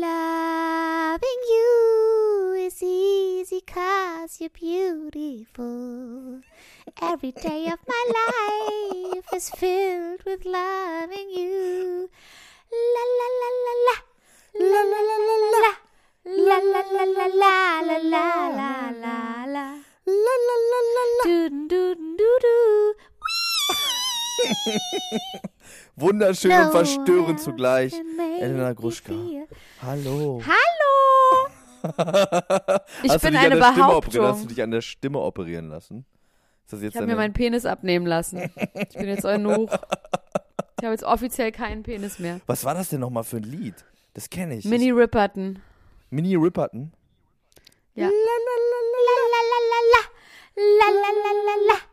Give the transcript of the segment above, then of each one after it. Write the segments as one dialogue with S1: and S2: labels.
S1: Loving you is easy cause you're beautiful. Every day of my life is filled with loving you. La la la la la. La la la la la. La la la la la la la la la la. La la la la la. Dun dun du du.
S2: Wunderschön
S1: No
S2: und verstörend zugleich. Elena Gruschka. Hallo.
S1: Hallo!
S3: Ich bin eine
S2: an der Stimme operieren, hast du
S3: Behauptung.
S2: dich an der Stimme operieren lassen? Ist das jetzt
S3: Ich habe mir meinen Penis abnehmen lassen. Ich bin jetzt eunuch. Ich habe jetzt offiziell keinen Penis mehr.
S2: Was war das denn nochmal für ein Lied? Das kenne ich.
S3: Mini Ripperton.
S2: Mini Ripperton?
S3: Ja.
S1: La la la la la la la la la la la la la la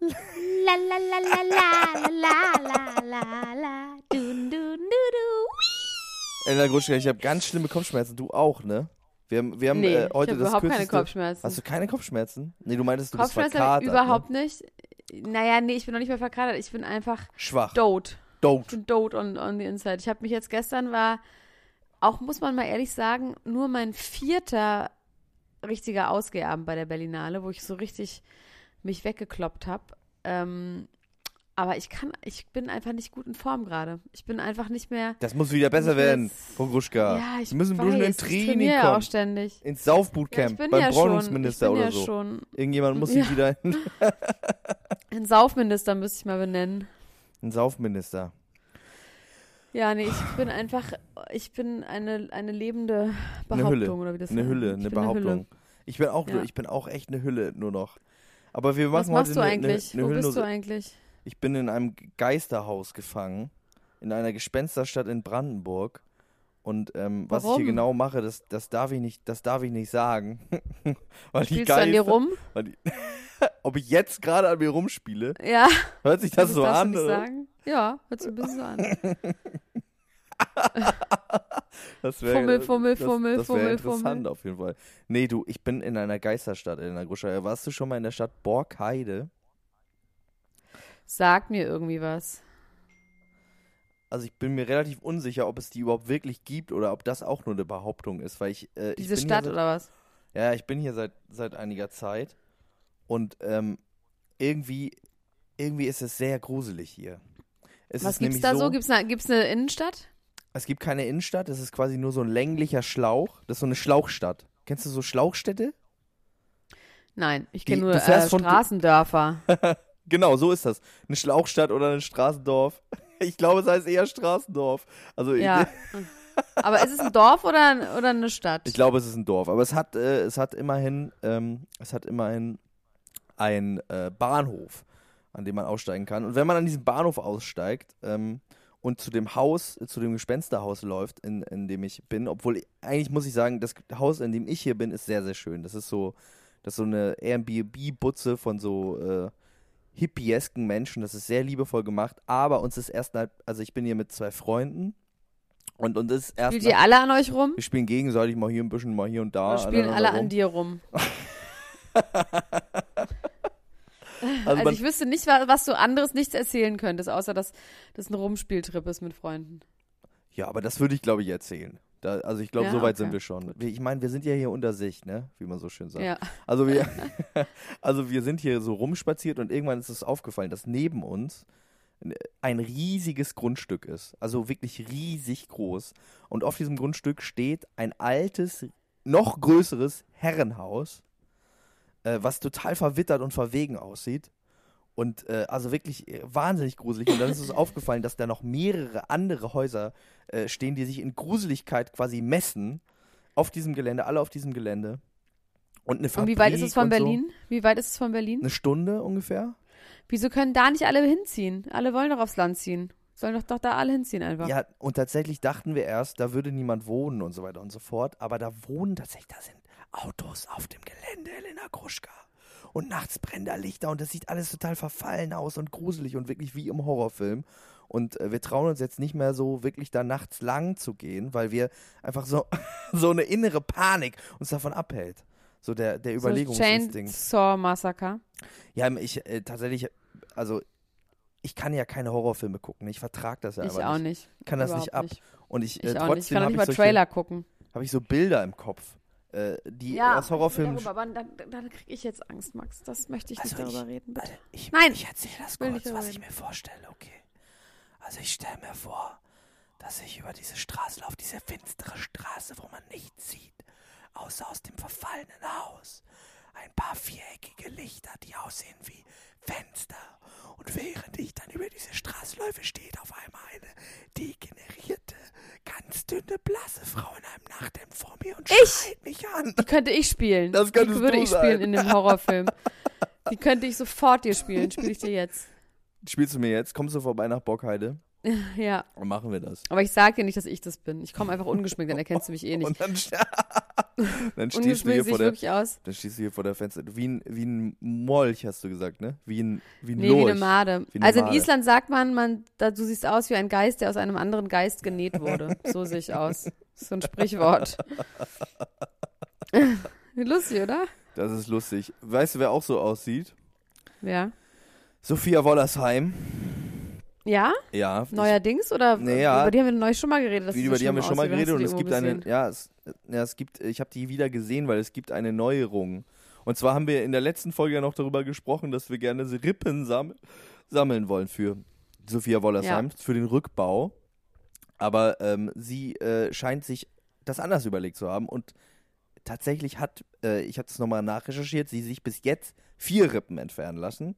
S1: la la la la la la la dun dun du du
S2: Elena Gruschka, ich habe ganz schlimme Kopfschmerzen. Du auch, ne? Wir haben, wir haben
S3: Nee,
S2: äh, heute
S3: ich habe
S2: das
S3: überhaupt keine
S2: kürzeste...
S3: Kopfschmerzen.
S2: Hast du keine Kopfschmerzen? Nee, du meintest, du bist verkatert.
S3: ich überhaupt nicht. Naja, nee, ich bin noch nicht mehr verkatert. Ich bin einfach
S2: Ne? Schwach.
S3: dote. Ich
S2: Dote.
S3: bin dote on, on the inside. Ich habe mich jetzt gestern war, auch muss man mal ehrlich sagen, nur mein vierter richtiger Ausgehabend bei der Berlinale, wo ich so richtig mich weggekloppt habe. Ähm, aber ich kann, ich bin einfach nicht gut in Form gerade. Ich bin einfach nicht mehr.
S2: Das muss wieder besser werden,
S3: jetzt-
S2: Frau Gruschka.
S3: Ja, ich
S2: Wir müssen
S3: weiß,
S2: bloß in
S3: ich
S2: Training
S3: ja
S2: kommen.
S3: auch ständig.
S2: Ins
S3: Ja,
S2: Saufbootcamp
S3: bin
S2: beim
S3: ja
S2: Bräunungsminister oder
S3: ja
S2: so.
S3: schon.
S2: Irgendjemand muss
S3: Ja.
S2: sich wieder in
S3: Ein Saufminister müsste ich mal benennen.
S2: ein Saufminister.
S3: Ja, nee, ich bin einfach, ich bin eine, eine lebende
S2: Eine
S3: Behauptung,
S2: Hülle.
S3: oder wie das
S2: Eine
S3: heißt.
S2: Hülle,
S3: Ich
S2: eine
S3: bin Hülle.
S2: Behauptung. Ich bin auch,
S3: Ja.
S2: ich bin auch echt eine Hülle nur noch. Aber wir machen
S3: Was machst
S2: heute
S3: du
S2: eine,
S3: eigentlich?
S2: eine,
S3: Wo
S2: eine
S3: bist du
S2: Hüllenlose-
S3: eigentlich?
S2: Ich bin in einem Geisterhaus gefangen, in einer Gespensterstadt in Brandenburg. Und ähm, was ich hier genau mache, das, das darf ich nicht, das darf ich nicht sagen. weil die
S3: Spielst du an dir
S2: Geister-
S3: rum?
S2: Die, ob ich jetzt gerade an mir rumspiele,
S3: Ja.
S2: hört sich das so
S3: darfst
S2: an?
S3: Nicht sagen? Ja, hört sich ein bisschen so an.
S2: Das wär,
S3: Fummel, Fummel,
S2: das,
S3: Fummel,
S2: das wäre
S3: Fummel,
S2: interessant
S3: Fummel.
S2: auf jeden Fall. Nee, du, ich bin in einer Geisterstadt in der Gruschei. Warst du schon mal in der Stadt Borkheide?
S3: Sag mir irgendwie was.
S2: Also ich bin mir relativ unsicher, ob es die überhaupt wirklich gibt oder ob das auch nur eine Behauptung ist, weil ich äh, ich
S3: Diese
S2: bin
S3: Stadt
S2: seit,
S3: oder was?
S2: Ja, ich bin hier seit seit einiger Zeit und ähm, irgendwie irgendwie ist es sehr gruselig hier. Es
S3: was gibt's
S2: nämlich
S3: da
S2: so,
S3: so? Gibt's eine, gibt's eine Innenstadt?
S2: Es gibt keine Innenstadt, es ist quasi nur so ein länglicher Schlauch. Das ist so eine Schlauchstadt. Kennst du so Schlauchstädte?
S3: Nein, ich kenne nur äh, Straßendörfer.
S2: Genau, so ist das. Eine Schlauchstadt oder ein Straßendorf. Ich glaube, es heißt eher Straßendorf. Also
S3: ja. Aber ist es ein Dorf oder, ein, oder eine Stadt?
S2: Ich glaube, es ist ein Dorf, aber es hat, äh, es hat immerhin, ähm, es hat immerhin einen äh, Bahnhof, an dem man aussteigen kann. Und wenn man an diesem Bahnhof aussteigt ähm, und zu dem Haus, zu dem Gespensterhaus läuft, in, in dem ich bin, obwohl ich, eigentlich muss ich sagen, das Haus, in dem ich hier bin, ist sehr, sehr schön. Das ist so, das ist so eine Airbnb-Butze von so äh, hippiesken Menschen. Das ist sehr liebevoll gemacht. Aber uns ist erst, nach- also ich bin hier mit zwei Freunden. Und, und ist erst
S3: Spielt
S2: nach-
S3: ihr alle an euch rum?
S2: wir spielen gegenseitig mal hier ein bisschen, mal hier und da.
S3: Oder spielen alle
S2: aneinander
S3: an dir rum?
S2: Also,
S3: Also ich wüsste nicht, wa- was du anderes nichts erzählen könntest, außer dass das ein Rumspieltrip ist mit Freunden.
S2: ja, aber das würde ich, glaube ich, erzählen. Da, also ich glaube,
S3: Ja,
S2: so weit
S3: okay.
S2: sind wir schon. Ich meine, wir sind ja hier unter sich, ne? Wie man so schön sagt.
S3: Ja.
S2: Also wir, also wir sind hier so rumspaziert und irgendwann ist es aufgefallen, dass neben uns ein riesiges Grundstück ist. Also wirklich riesig groß. Und auf diesem Grundstück steht ein altes, noch größeres Herrenhaus, äh, was total verwittert und verwegen aussieht. Und äh, also wirklich äh, wahnsinnig gruselig. Und dann ist uns aufgefallen, dass da noch mehrere andere Häuser äh, stehen, die sich in Gruseligkeit quasi messen. Auf diesem Gelände, alle auf diesem Gelände. Und eine
S3: Und wie weit ist
S2: Fabrik
S3: es von
S2: und so.
S3: Berlin? Wie weit ist es von Berlin?
S2: Eine Stunde ungefähr.
S3: Wieso können da nicht alle hinziehen? Alle wollen doch aufs Land ziehen. Sollen doch, doch da alle hinziehen einfach.
S2: Ja, und tatsächlich dachten wir erst, da würde niemand wohnen und so weiter und so fort. Aber da wohnen tatsächlich, da sind Autos auf dem Gelände, Elena Gruschka. Und nachts brennen da Lichter und das sieht alles total verfallen aus und gruselig und wirklich wie im Horrorfilm. Und äh, wir trauen uns jetzt nicht mehr so wirklich da nachts lang zu gehen, weil wir einfach so, so eine innere Panik uns davon abhält. So der, der
S3: so
S2: Überlegungsinstinkt.
S3: Chainsaw Massacre.
S2: Ja, ich äh, tatsächlich, also ich kann ja keine Horrorfilme gucken. Ich vertrage das ja
S3: ich
S2: aber
S3: auch
S2: nicht. Ich kann das nicht ab.
S3: Nicht.
S2: Und ich,
S3: Ich
S2: äh,
S3: auch nicht. Ich
S2: trotzdem
S3: kann auch
S2: habe
S3: nicht
S2: ich,
S3: mal Trailer gucken.
S2: hab ich so Bilder im Kopf, äh, die aus Horrorfilmen.
S3: darüber, aber dann, dann kriege ich jetzt Angst, Max. Das möchte ich
S2: Also
S3: nicht darüber
S2: ich-
S3: reden, bitte.
S2: Also ich,
S3: Nein.
S2: ich erzähle das kurz,
S3: darüber
S2: was ich mir vorstelle, okay? Also ich stelle mir vor, dass ich über diese Straße laufe, diese finstere Straße, wo man nichts sieht, außer aus dem verfallenen Haus. Ein paar viereckige Lichter, die aussehen wie Fenster. Und während ich dann über diese Straße läufe, steht auf einmal eine degenerierte, ganz dünne, blasse Frau in einem Nachthemd vor mir und
S3: Ich?
S2: Mich an.
S3: Die könnte ich spielen.
S2: Das könntest
S3: Die würde ich
S2: sein.
S3: spielen in dem Horrorfilm. Die könnte ich sofort dir spielen. Spiele ich dir jetzt.
S2: Spielst du mir jetzt? Kommst du vorbei nach Bockheide?
S3: Ja.
S2: Dann machen wir das.
S3: Aber ich sage dir nicht, dass ich das bin. Ich komme einfach ungeschminkt, dann erkennst du mich eh nicht.
S2: Und dann, dann stehst du hier vor der, dann stehst du hier vor der Fenster. Wie ein, wie ein Molch, hast du gesagt, ne? Wie ein, wie ein
S3: Nee,
S2: Lurch.
S3: wie eine Made.
S2: Wie eine
S3: also in
S2: Made.
S3: Island sagt man, man da, du siehst aus wie ein Geist, der aus einem anderen Geist genäht wurde. So sehe ich aus. So ein Sprichwort. Lustig, oder?
S2: Das ist lustig. Weißt du, wer auch so aussieht?
S3: Ja.
S2: Sophia Wollersheim.
S3: Ja?
S2: Ja.
S3: Neuerdings? Oder
S2: Nee, ja.
S3: über die haben wir neu schon mal geredet?
S2: über die haben wir schon mal geredet und es gibt eine, ja, es, ja, es gibt, ich habe die wieder gesehen, weil es gibt eine Neuerung. Und zwar haben wir in der letzten Folge ja noch darüber gesprochen, dass wir gerne Rippen sam sammeln wollen für Sophia Wollersheim, für den Rückbau. Aber ähm, sie äh, scheint sich das anders überlegt zu haben und tatsächlich hat, äh, ich habe das nochmal nachrecherchiert, sie sich bis jetzt vier Rippen entfernen lassen.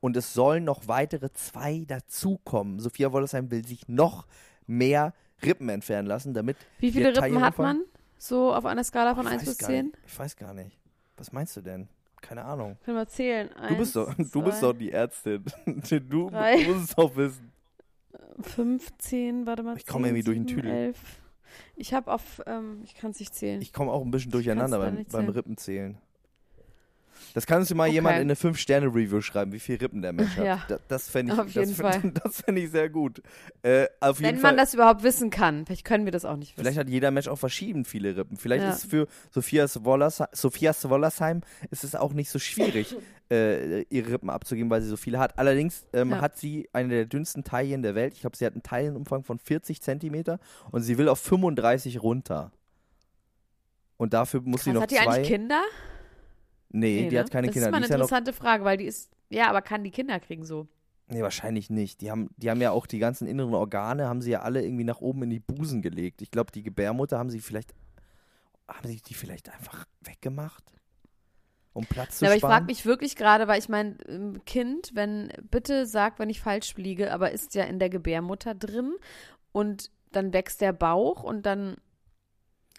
S2: Und es sollen noch weitere zwei dazukommen. Sophia Wollersheim will sich noch mehr Rippen entfernen lassen, damit.
S3: Wie viele Rippen hat man? So auf einer Skala von
S2: Ich
S3: 1
S2: weiß
S3: bis
S2: gar
S3: 10?
S2: Nicht. Ich weiß gar nicht. Was meinst du denn? Keine Ahnung.
S3: Können wir zählen?
S2: Du bist doch,
S3: Eins,
S2: du bist
S3: zwei,
S2: doch die Ärztin. Du
S3: drei.
S2: musst es doch wissen.
S3: 15, warte mal.
S2: Ich komme
S3: 10,
S2: irgendwie durch den
S3: 7,
S2: Tüdel.
S3: 11. Ich habe auf, ähm, ich kann es nicht zählen.
S2: Ich komme auch ein bisschen durcheinander beim, beim
S3: zählen.
S2: Rippenzählen. Das kannst du mal
S3: Okay.
S2: jemand in eine 5-Sterne-Review schreiben, wie viele Rippen der Mensch hat.
S3: Ja.
S2: Da, das fände ich,
S3: Auf jeden
S2: das, fänd-
S3: Fall.
S2: Das fände ich sehr gut. Äh, auf jeden
S3: Wenn
S2: Fall.
S3: man das überhaupt wissen kann. Vielleicht können wir das auch nicht wissen.
S2: Vielleicht hat jeder Mensch auch verschieden viele Rippen. Vielleicht
S3: Ja.
S2: ist es für Sophias Wollersheim, Sophias Wollersheim ist es auch nicht so schwierig, äh, ihre Rippen abzugeben, weil sie so viele hat. Allerdings ähm,
S3: Ja.
S2: hat sie eine der dünnsten Taillen der Welt. Ich glaube, sie hat einen Taillenumfang von 40 Zentimeter und sie will auf 35 runter. Und dafür muss sie
S3: Krass,
S2: noch
S3: hat die
S2: zwei.
S3: eigentlich Kinder?
S2: Nee, die
S3: ne?
S2: hat keine
S3: das
S2: Kinder.
S3: ist mal eine
S2: ist ja noch,
S3: interessante Frage, weil die ist, ja, aber kann die Kinder kriegen so?
S2: nee, wahrscheinlich nicht. Die haben, die haben ja auch die ganzen inneren Organe, haben sie ja alle irgendwie nach oben in die Busen gelegt. Ich glaube, die Gebärmutter haben sie vielleicht, haben sie die vielleicht einfach weggemacht? Um Platz zu
S3: Ja, aber ich
S2: sparen?
S3: frage mich wirklich gerade, weil ich mein ähm, Kind, wenn, bitte sag, wenn ich falsch liege, aber ist ja in der Gebärmutter drin und dann wächst der Bauch und dann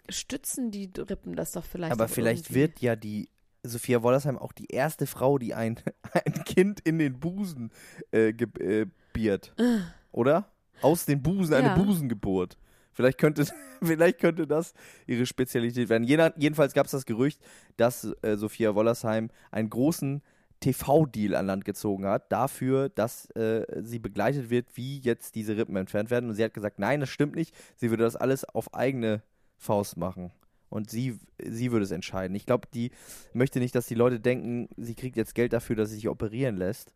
S3: stützen die Rippen das doch vielleicht.
S2: Aber vielleicht
S3: irgendwie.
S2: wird ja die Sophia Wollersheim auch die erste Frau, die ein, ein Kind in den Busen äh, gebiert. Oder? Aus den Busen, eine
S3: Ja.
S2: Busengeburt. Vielleicht könnte, vielleicht könnte das ihre Spezialität werden. Jena- jedenfalls gab es das Gerücht, dass äh, Sophia Wollersheim einen großen TV-Deal an Land gezogen hat, dafür, dass äh, sie begleitet wird, wie jetzt diese Rippen entfernt werden. Und sie hat gesagt, nein, das stimmt nicht. Sie würde das alles auf eigene Faust machen. Und sie, sie würde es entscheiden. Ich glaube, die möchte nicht, dass die Leute denken, sie kriegt jetzt Geld dafür, dass sie sich operieren lässt.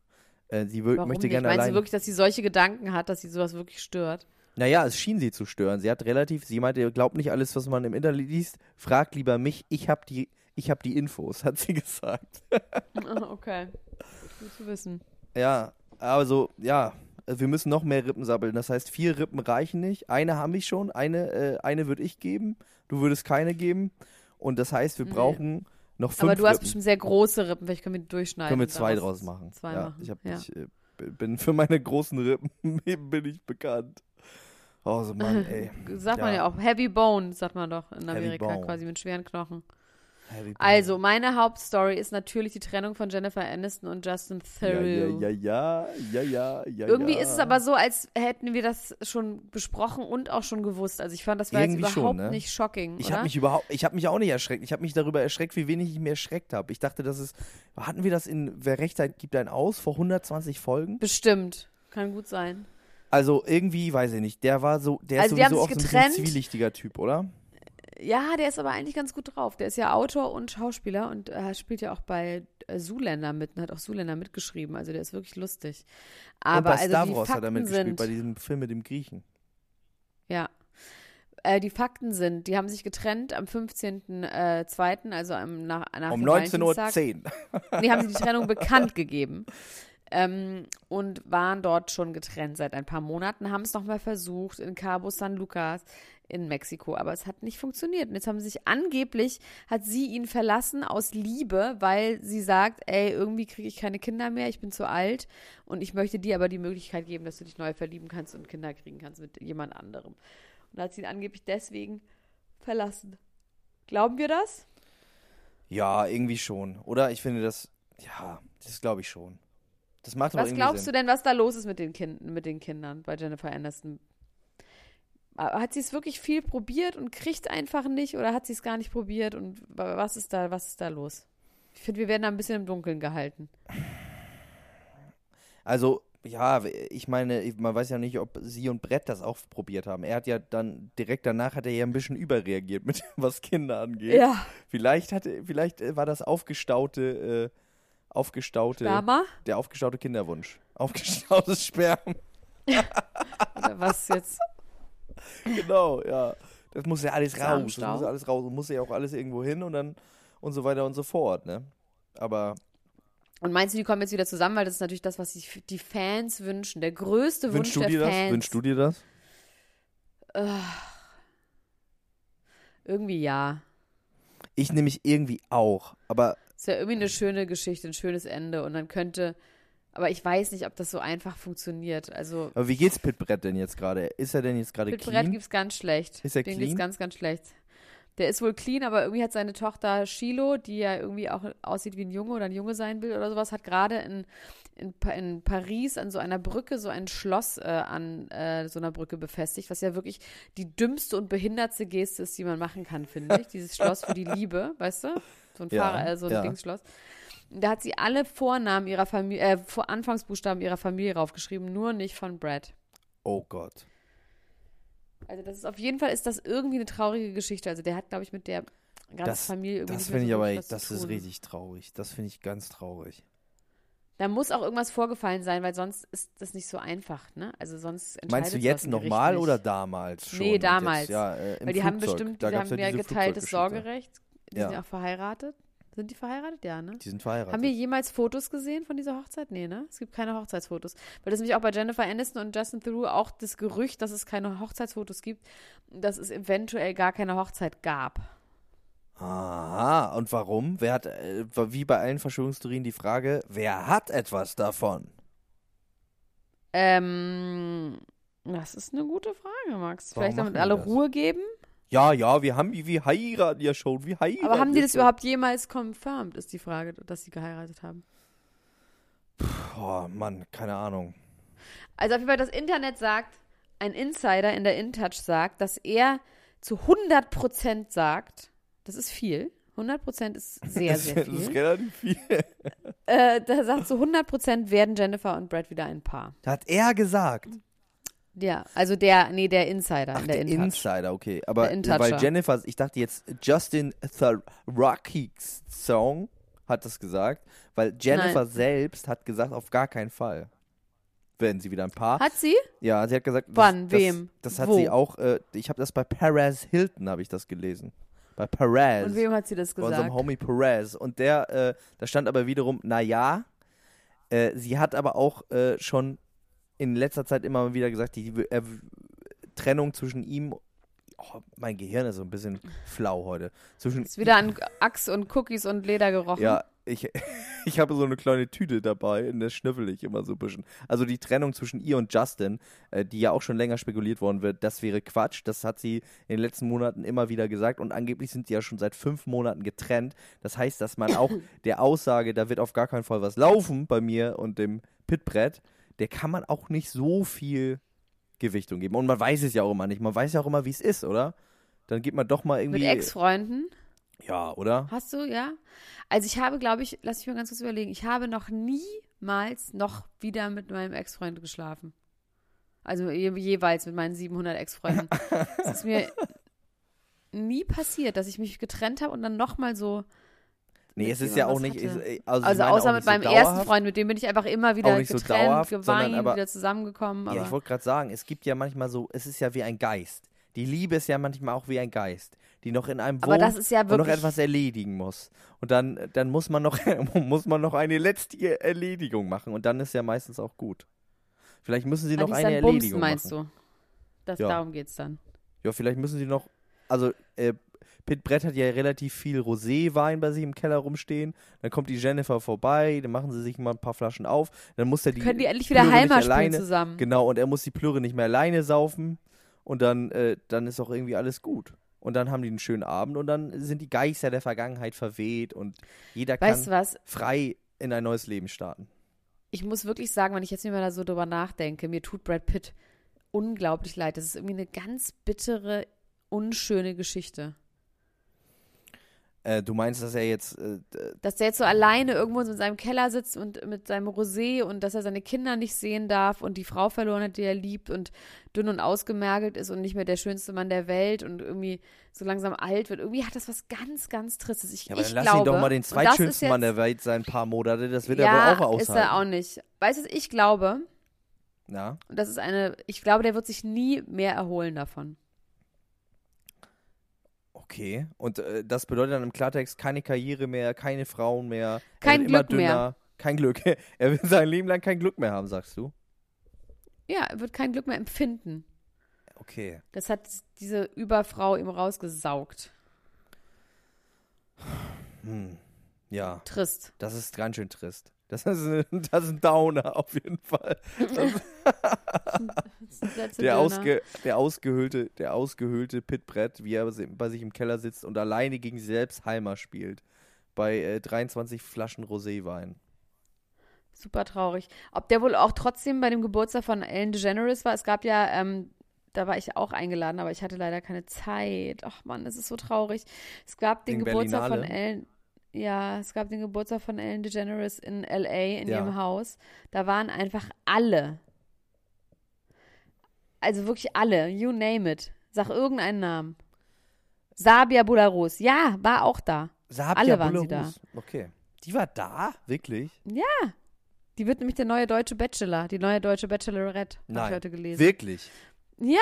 S2: Äh, sie
S3: Warum
S2: möchte
S3: nicht?
S2: gerne
S3: Meinst
S2: allein.
S3: du wirklich, dass sie solche Gedanken hat, dass sie sowas wirklich stört?
S2: Naja, es schien sie zu stören. Sie hat relativ, sie meinte, glaubt nicht alles, was man im Internet liest, fragt lieber mich, ich habe die, ich hab die Infos, hat sie gesagt.
S3: Okay. Gut zu wissen.
S2: Ja, also, ja, wir müssen noch mehr Rippen sabbeln. Das heißt, vier Rippen reichen nicht. Eine habe ich schon, eine, äh, eine würde ich geben, du würdest keine geben. Und das heißt, wir
S3: Nee.
S2: brauchen noch fünf
S3: Aber du hast
S2: Rippen.
S3: bestimmt sehr große Rippen, vielleicht können wir die durchschneiden.
S2: Können wir zwei draus machen.
S3: Zwei
S2: ja,
S3: machen.
S2: Ich, hab,
S3: ja.
S2: ich äh, bin für meine großen Rippen bin ich bekannt. Oh, so Mann, ey.
S3: Sagt man
S2: Ja.
S3: ja auch. Heavy Bone, sagt man doch in Amerika, quasi mit schweren Knochen. Also, meine Hauptstory ist natürlich die Trennung von Jennifer Aniston und Justin Theroux.
S2: ja, ja, ja, ja, ja.
S3: Irgendwie
S2: ja.
S3: ist es aber so, als hätten wir das schon besprochen und auch schon gewusst. Also ich fand, das war
S2: Irgendwie
S3: jetzt überhaupt
S2: ne?
S3: nicht shocking,
S2: Ich habe mich überhaupt, ich habe mich auch nicht erschreckt. Ich habe mich darüber erschreckt, wie wenig ich mir erschreckt habe. Ich dachte, das ist, hatten wir das in Wer Recht hat, gibt ein Aus vor 120 Folgen?
S3: Bestimmt. Kann gut sein.
S2: Also irgendwie, weiß ich nicht, der war so, der
S3: Also
S2: ist sowieso auch so ein zwielichtiger Typ, oder?
S3: Ja, der ist aber eigentlich ganz gut drauf. Der ist ja Autor und Schauspieler und äh, spielt ja auch bei äh, Zuländer mit und hat auch Zuländer mitgeschrieben. Also der ist wirklich lustig. Aber
S2: Und bei
S3: also
S2: Wars hat er mitgespielt,
S3: sind,
S2: bei diesem Film mit dem Griechen.
S3: ja, äh, die Fakten sind, die haben sich getrennt am 15.02., also am, nach, nach
S2: Um
S3: dem Valentinstag.
S2: 19.10 Uhr.
S3: Nee, haben sie die Trennung bekannt gegeben. Ähm, und waren dort schon getrennt seit ein paar Monaten, haben es nochmal versucht in Cabo San Lucas in Mexiko, aber es hat nicht funktioniert. Und jetzt haben sie sich angeblich, hat sie ihn verlassen aus Liebe, weil sie sagt, ey, irgendwie kriege ich keine Kinder mehr, ich bin zu alt und ich möchte dir aber die Möglichkeit geben, dass du dich neu verlieben kannst und Kinder kriegen kannst mit jemand anderem. Und da hat sie ihn angeblich deswegen verlassen. Glauben wir das?
S2: Ja, irgendwie schon. Oder ich finde das, ja, das glaube ich schon. Das macht aber
S3: Was glaubst
S2: Sinn.
S3: du denn, was da los ist mit den, kind mit den Kindern bei Jennifer Aniston? Hat sie es wirklich viel probiert und kriegt einfach nicht oder hat sie es gar nicht probiert und wa- was ist da, was ist da los? Ich finde, wir werden da ein bisschen im Dunkeln gehalten.
S2: Also, ja, ich meine, man weiß ja nicht, ob sie und Brett das auch probiert haben. Er hat ja dann, direkt danach hat er ja ein bisschen überreagiert mit was Kinder angeht.
S3: Ja.
S2: Vielleicht hatte, vielleicht äh, war das aufgestaute, äh, aufgestaute,
S3: Sperma?
S2: der aufgestaute Kinderwunsch. Aufgestautes Sperma,
S3: Oder was jetzt?
S2: genau, ja. Das muss ja alles raus. Das muss ja alles raus und muss ja auch alles irgendwo hin und dann und so weiter und so fort, ne? Aber
S3: Und meinst du, die kommen jetzt wieder zusammen, weil das ist natürlich das, was sich die Fans wünschen. Der größte Wunsch
S2: wünschst du
S3: der
S2: dir das?
S3: Fans.
S2: Wünschst du dir das?
S3: Irgendwie ja.
S2: Ich nämlich irgendwie auch. Aber
S3: Ist ja irgendwie eine schöne Geschichte, ein schönes Ende und dann könnte, aber ich weiß nicht, ob das so einfach funktioniert. Also
S2: Aber wie geht's Pit Brett denn jetzt gerade? Ist er denn jetzt gerade clean?
S3: gibt's ganz schlecht.
S2: Ist er
S3: Den
S2: clean?
S3: gibt's ganz, ganz schlecht. Der ist wohl clean, aber irgendwie hat seine Tochter Shiloh, die ja irgendwie auch aussieht wie ein Junge oder ein Junge sein will oder sowas, hat gerade in, in, in Paris an so einer Brücke so ein Schloss äh, an äh, so einer Brücke befestigt, was ja wirklich die dümmste und behindertste Geste ist, die man machen kann, finde ich. Dieses Schloss für die Liebe, weißt du? So ein,
S2: Ja,
S3: Fahrer, äh, so ein
S2: ja.
S3: Dingsschloss. Da hat sie alle Vornamen ihrer Familie, äh, Anfangsbuchstaben ihrer Familie raufgeschrieben, nur nicht von Brad.
S2: Oh Gott.
S3: Also das ist auf jeden Fall ist das irgendwie eine traurige Geschichte. Also der hat, glaube ich, mit der ganzen
S2: Das-
S3: Familie irgendwie
S2: Das finde ich aber, das ist richtig traurig. Das finde ich ganz traurig.
S3: Da muss auch irgendwas vorgefallen sein, weil sonst ist das nicht so einfach, ne? Also sonst
S2: Meinst du jetzt nochmal oder damals schon?
S3: Nee, damals.
S2: Jetzt, ja, äh,
S3: Weil die haben
S2: Flugzeug.
S3: bestimmt,
S2: da
S3: die haben ja geteiltes. Sorgerecht. Die
S2: Ja.
S3: sind ja auch verheiratet. Sind die verheiratet? Ja, ne?
S2: Die sind verheiratet.
S3: Haben wir jemals Fotos gesehen von dieser Hochzeit? Nee, ne? Es gibt keine Hochzeitsfotos. Weil das nämlich auch bei Jennifer Aniston und Justin Theroux auch das Gerücht, dass es keine Hochzeitsfotos gibt, dass es eventuell gar keine Hochzeit gab.
S2: Aha, und warum? Wer hat, äh, wie bei allen Verschwörungstheorien die Frage, wer hat etwas davon?
S3: Ähm, das ist eine gute Frage, Max. Vielleicht damit alle
S2: das?
S3: Ruhe geben.
S2: Ja, ja, wir haben, wir heiraten ja schon, wir heiraten.
S3: Aber haben die das
S2: schon.
S3: überhaupt jemals confirmed, ist die Frage, dass sie geheiratet haben.
S2: Oh Mann, keine Ahnung.
S3: Also auf jeden Fall das Internet sagt, ein Insider in der InTouch sagt, dass er zu 100% sagt, das ist viel, 100% ist sehr,
S2: das,
S3: sehr
S2: ist- das ist
S3: viel.
S2: relativ viel.
S3: Äh, da sagt zu 100% werden Jennifer und Brad wieder ein Paar.
S2: Da hat er gesagt.
S3: Ja, also der, nee, der Insider
S2: Ach,
S3: in der,
S2: der
S3: InTouch.
S2: Insider, okay. Aber weil Jennifer, ich dachte jetzt, Justin Rocky's Song hat das gesagt, weil Jennifer
S3: Nein.
S2: selbst hat gesagt, auf gar keinen Fall. werden sie wieder ein Paar.
S3: Hat sie?
S2: ja, sie hat gesagt,
S3: Wann?
S2: das,
S3: Wem?
S2: Das, das hat
S3: Wo?
S2: sie auch, äh, ich habe das bei Perez Hilton, habe ich das gelesen. Bei Perez.
S3: Und wem hat sie das
S2: bei unserem
S3: gesagt?
S2: Homie Perez. Und der, äh, da stand aber wiederum, na ja, äh, sie hat aber auch äh, schon in letzter Zeit immer wieder gesagt, die äh, Trennung zwischen ihm, oh, mein Gehirn ist so ein bisschen flau heute, zwischen
S3: Ist wieder an Axt und Cookies und Leder gerochen.
S2: ja, ich, ich habe so eine kleine Tüte dabei, in der schnüffel ich immer so ein bisschen. Also die Trennung zwischen ihr und Justin, äh, die ja auch schon länger spekuliert worden wird, das wäre Quatsch. Das hat sie in den letzten Monaten immer wieder gesagt und angeblich sind sie ja schon seit fünf Monaten getrennt. Das heißt, dass man auch der Aussage, da wird auf gar keinen Fall was laufen bei mir und dem Pitbrett, der kann man auch nicht so viel Gewichtung geben. Und man weiß es ja auch immer nicht. Man weiß ja auch immer, wie es ist, oder? Dann geht man doch mal irgendwie.
S3: Mit Ex-Freunden.
S2: ja, oder?
S3: Hast du, ja? Also ich habe, glaube ich, lass mich mal ganz kurz überlegen, ich habe noch niemals noch wieder mit meinem Ex-Freund geschlafen. Also je, jeweils mit meinen 700 Ex-Freunden. Es ist mir nie passiert, dass ich mich getrennt habe und dann nochmal so.
S2: Nee, es ist ja auch nicht.
S3: hatte.
S2: Also,
S3: Also außer mit
S2: nicht so
S3: meinem ersten. Freund, mit dem bin ich einfach immer wieder
S2: nicht so
S3: getrennt,
S2: dauerhaft,
S3: geweint,
S2: aber-
S3: wieder zusammengekommen.
S2: Ja, ich wollte gerade sagen, es gibt ja manchmal so, es ist ja wie ein Geist. Die Liebe ist ja manchmal auch wie ein Geist, die noch in einem wohnt
S3: ja
S2: und noch etwas erledigen muss. Und dann, dann muss man noch, muss man noch eine letzte Erledigung machen und dann ist ja meistens auch gut. Vielleicht müssen sie noch eine
S3: dann Bumsen,
S2: Erledigung
S3: meinst
S2: machen.
S3: du? Das,
S2: Ja.
S3: Darum geht's dann.
S2: Ja, vielleicht müssen sie noch, also äh, Pit Brett hat ja relativ viel Roséwein bei sich im Keller rumstehen. Dann kommt die Jennifer vorbei, dann machen sie sich mal ein paar Flaschen auf. Dann muss er die
S3: Können die endlich wieder Heimer spielen
S2: alleine-
S3: zusammen?
S2: Genau, und er muss die Plüre nicht mehr alleine saufen. Und dann, äh, dann ist auch irgendwie alles gut. Und dann haben die einen schönen Abend und dann sind die Geister der Vergangenheit verweht und jeder
S3: Weißt
S2: kann
S3: was?
S2: frei in ein neues Leben starten.
S3: ich muss wirklich sagen, wenn ich jetzt nicht mehr da so drüber nachdenke, mir tut Brad Pitt unglaublich leid. Das ist irgendwie eine ganz bittere, unschöne Geschichte.
S2: Äh, du meinst, dass er jetzt. Äh,
S3: Dass der jetzt so alleine irgendwo in seinem Keller sitzt und mit seinem Rosé und dass er seine Kinder nicht sehen darf und die Frau verloren hat, die er liebt und dünn und ausgemergelt ist und nicht mehr der schönste Mann der Welt und irgendwie so langsam alt wird. Irgendwie hat das was ganz, ganz Tristes. Ich,
S2: ja, aber
S3: ich
S2: dann lass
S3: glaube,
S2: ihn doch mal den
S3: ist
S2: zweitschönsten Mann
S3: jetzt-
S2: der Welt sein, ein paar Monate. Das wird
S3: ja,
S2: er wohl auch
S3: ist
S2: aushalten.
S3: er auch nicht. Weißt du, ich glaube?
S2: Ja.
S3: Und das ist eine, ich glaube, der wird sich nie mehr erholen davon.
S2: Okay. Und äh, das bedeutet dann im Klartext keine Karriere mehr, keine Frauen mehr.
S3: Kein
S2: er wird immer
S3: Glück mehr.
S2: dünner. Kein Glück. er wird sein Leben lang kein Glück mehr haben, sagst du?
S3: Ja, er wird kein Glück mehr empfinden.
S2: Okay.
S3: Das hat diese Überfrau ihm rausgesaugt.
S2: Hm. Ja.
S3: Trist.
S2: Das ist ganz schön trist. Das ist, ein- das ist ein Downer auf jeden Fall. Der, ausge, der ausgehöhlte, der ausgehöhlte Pitbrett, wie er bei sich im Keller sitzt und alleine gegen sich selbst Heimer spielt. Bei äh, 23 Flaschen Roséwein.
S3: Super traurig. Ob der wohl auch trotzdem bei dem Geburtstag von Ellen DeGeneres war? Es gab ja, ähm, da war ich auch eingeladen, aber ich hatte leider keine Zeit. Ach Mann, es ist so traurig. Es gab den
S2: Wegen
S3: Geburtstag von
S2: Berlinale?
S3: Ellen. Ja, es gab den Geburtstag von Ellen DeGeneres in LA in
S2: Ja.
S3: ihrem Haus. Da waren einfach alle. Also wirklich alle. You name it. Sag irgendeinen Namen. Sabia Bularus. Ja, war auch da.
S2: Sabia
S3: Alle waren sie
S2: Bularus. Okay. Die war da? Wirklich?
S3: Die wird nämlich der neue deutsche Bachelor, die neue deutsche Bachelorette, habe ich
S2: Nein.
S3: heute gelesen.
S2: Wirklich?
S3: Ja.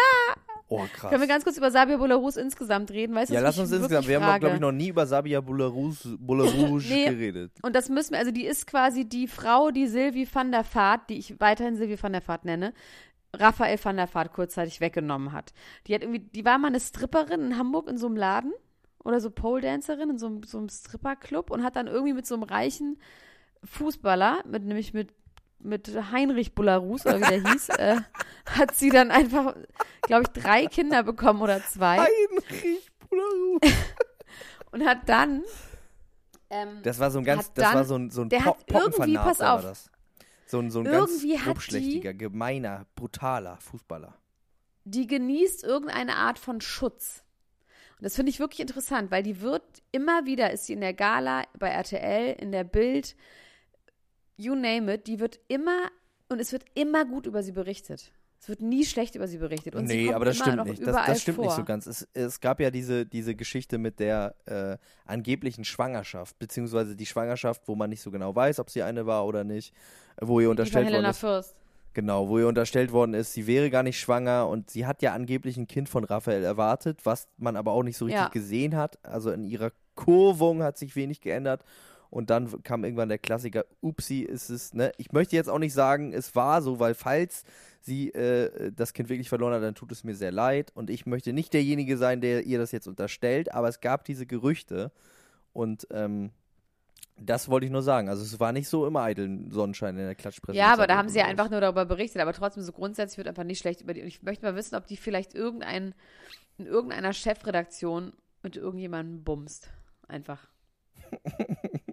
S2: Oh, krass.
S3: Können wir ganz kurz über Sabia Bularus insgesamt reden? Weißt
S2: ja, lass uns insgesamt. Wir haben,
S3: frage?
S2: glaube ich, noch nie über Sabia Bularus, Bularus
S3: Nee.
S2: geredet.
S3: Und das müssen wir, also die ist quasi die Frau, die Sylvie van der Vaart, die ich weiterhin Sylvie van der Vaart nenne, Raphael van der Vaart kurzzeitig weggenommen hat. Die hat irgendwie, die war mal eine Stripperin in Hamburg in so einem Laden oder so Pole-Dancerin in so einem, so einem Stripperclub und hat dann irgendwie mit so einem reichen Fußballer, mit, nämlich mit, mit Heinrich Bularus oder wie der hieß, äh, hat sie dann einfach, glaube ich, drei Kinder bekommen oder zwei
S2: Heinrich Bularus.
S3: und hat dann ähm,
S2: Das war so ein ganz, das
S3: dann-
S2: war so ein, so ein
S3: der hat irgendwie, pass auf.
S2: war das. So ein, so ein
S3: Irgendwie
S2: ganz grobschlächtiger, gemeiner, brutaler Fußballer.
S3: die genießt irgendeine Art von Schutz. Und das finde ich wirklich interessant, weil die wird immer wieder, ist sie in der Gala, bei RTL, in der Bild, you name it, die wird immer, und es wird immer gut über sie berichtet. Es wird nie schlecht über sie berichtet. Und
S2: nee, aber das stimmt nicht. Das, das stimmt
S3: vor.
S2: nicht so ganz. Es, es gab ja diese, diese Geschichte mit der äh, angeblichen Schwangerschaft, beziehungsweise die Schwangerschaft, wo man nicht so genau weiß, ob sie eine war oder nicht, wo ihr
S3: Die
S2: unterstellt worden ist.
S3: Fürst.
S2: Genau, wo ihr unterstellt worden ist, sie wäre gar nicht schwanger und sie hat ja angeblich ein Kind von Raphael erwartet, was man aber auch nicht so richtig
S3: Ja.
S2: gesehen hat. Also in ihrer Kurvung hat sich wenig geändert. Und dann kam irgendwann der Klassiker, upsi, ist es, ne? Ich möchte jetzt auch nicht sagen, es war so, weil falls sie äh, das Kind wirklich verloren hat, dann tut es mir sehr leid. Und ich möchte nicht derjenige sein, der ihr das jetzt unterstellt, aber es gab diese Gerüchte. Und ähm, das wollte ich nur sagen. Also es war nicht so immer eitel Sonnenschein in der Klatschpresse.
S3: Ja, aber da haben sie ja einfach nur darüber berichtet, aber trotzdem so grundsätzlich wird einfach nicht schlecht über die. Und ich möchte mal wissen, ob die vielleicht irgendein, in irgendeiner Chefredaktion mit irgendjemandem bumst. Einfach.